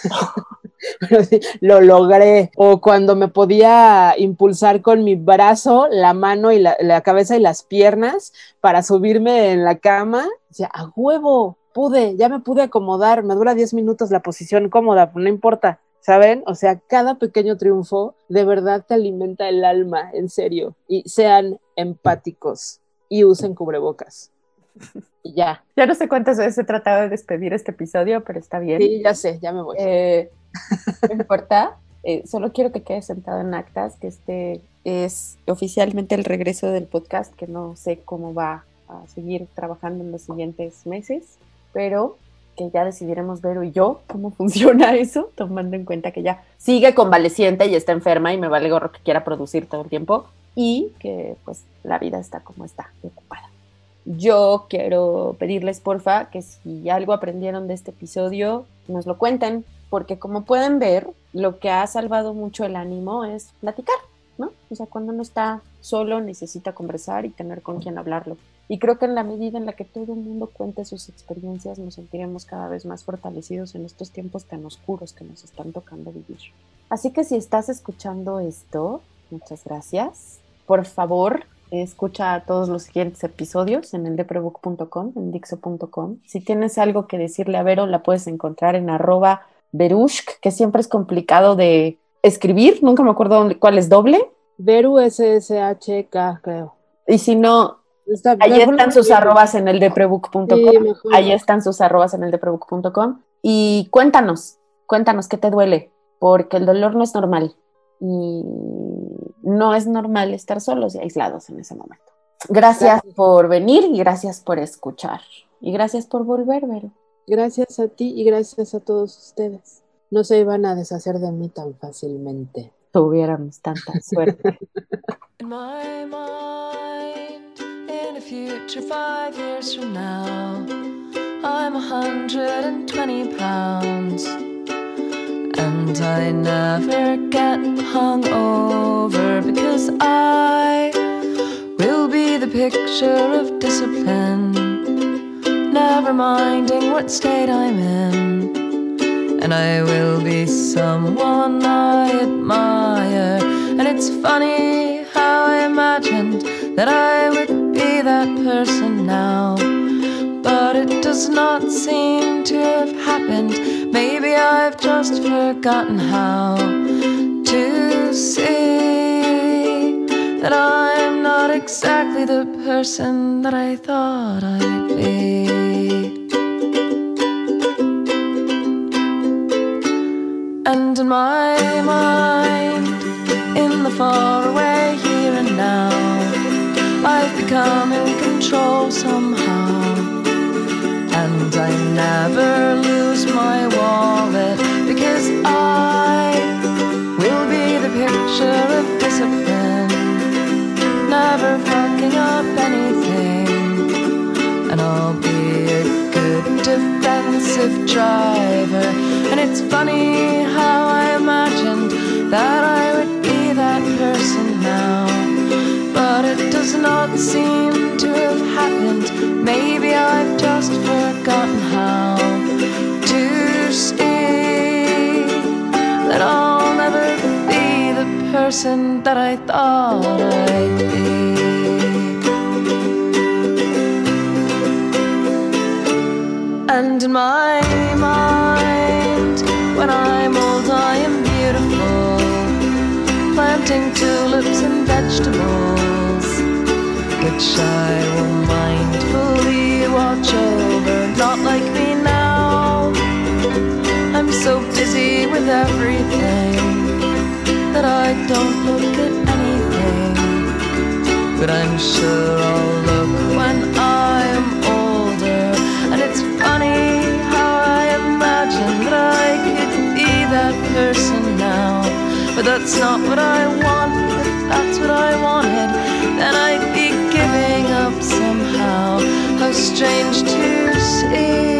Lo logré. O cuando me podía impulsar con mi brazo, la mano y la, la cabeza y las piernas para subirme en la cama, decía, a huevo, pude, ya me pude acomodar, me dura 10 minutos la posición cómoda, no importa. ¿Saben? O sea, cada pequeño triunfo de verdad te alimenta el alma, en serio. Y sean empáticos y usen cubrebocas. ya. Ya no sé cuántas veces he tratado de despedir este episodio, pero está bien. Sí, ya sé, ya me voy. Eh, no importa. Eh, solo quiero que quede sentado en actas que este es oficialmente el regreso del podcast, que no sé cómo va a seguir trabajando en los siguientes meses, pero que ya decidiremos ver y yo cómo funciona eso, tomando en cuenta que ya sigue convaleciente y está enferma y me vale gorro que quiera producir todo el tiempo y que pues la vida está como está, ocupada yo quiero pedirles, porfa, que si algo aprendieron de este episodio, nos lo cuenten, porque como pueden ver, lo que ha salvado mucho el ánimo es platicar, ¿no? O sea, cuando uno está solo necesita conversar y tener con quien hablarlo. Y creo que en la medida en la que todo el mundo cuente sus experiencias, nos sentiremos cada vez más fortalecidos en estos tiempos tan oscuros que nos están tocando vivir. Así que si estás escuchando esto, muchas gracias. Por favor, Escucha todos los siguientes episodios en el deprebook.com, en dixo.com. Si tienes algo que decirle a Vero, la puedes encontrar en arroba Verushk, que siempre es complicado de escribir. Nunca me acuerdo cuál es doble. Veru S-S-H-K, creo. Y si no, ahí están sus arrobas en el deprebook.com. ahí están sus arrobas en el deprebook.com. Y cuéntanos, cuéntanos qué te duele, porque el dolor no es normal. Y no es normal estar solos y aislados en ese momento. Gracias, por venir y gracias por escuchar. Y gracias por volver, Vero. Gracias a ti y gracias a todos ustedes. No se iban a deshacer de mí tan fácilmente. Tuviéramos tanta suerte. In my mind, in a future five years from now, I'm 120 pounds. And I never get hung over because I will be the picture of discipline, never minding what state I'm in. And I will be someone I admire. And it's funny how I imagined that I would be that person now. But it does not seem to have happened Maybe I've just forgotten how to say that I'm not exactly the person that I thought I'd be. And in my mind, in the faraway here and now, I've become in control somehow. Never lose my wallet because I will be the picture of discipline, never fucking up anything. And I'll be a good defensive driver. And it's funny how I imagined that I would be that person now. But it does not seem. Maybe I've just forgotten how to see that I'll never be the person that I thought I'd be. And in my mind, when I'm old, I am beautiful, planting tulips and vegetables, which I will mindfully watch over. Not like me now, I'm so busy with everything that I don't look at anything. But I'm sure I'll look when I am older. And it's funny how I imagine that I could be that person now. But that's not what I want. Strange to see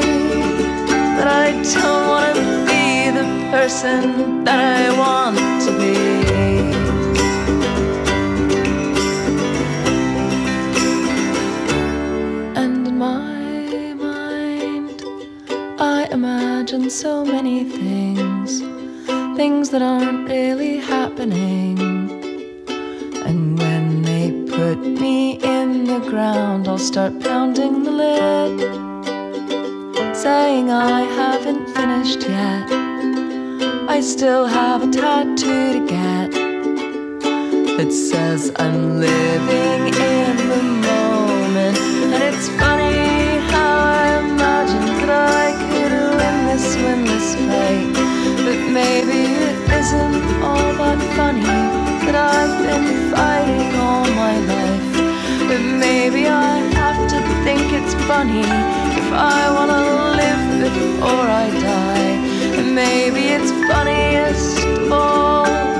that I don't want to be the person that I want to be. And in my mind, I imagine so many things, things that aren't really happening. Me in the ground, I'll start pounding the lid, saying I haven't finished yet. I still have a tattoo to get that says I'm living in the moment. And it's funny how I imagined that I could win this, fight. But maybe it isn't all that funny that I've been fighting maybe I have to think it's funny if I wanna live before I die. And maybe it's funniest of all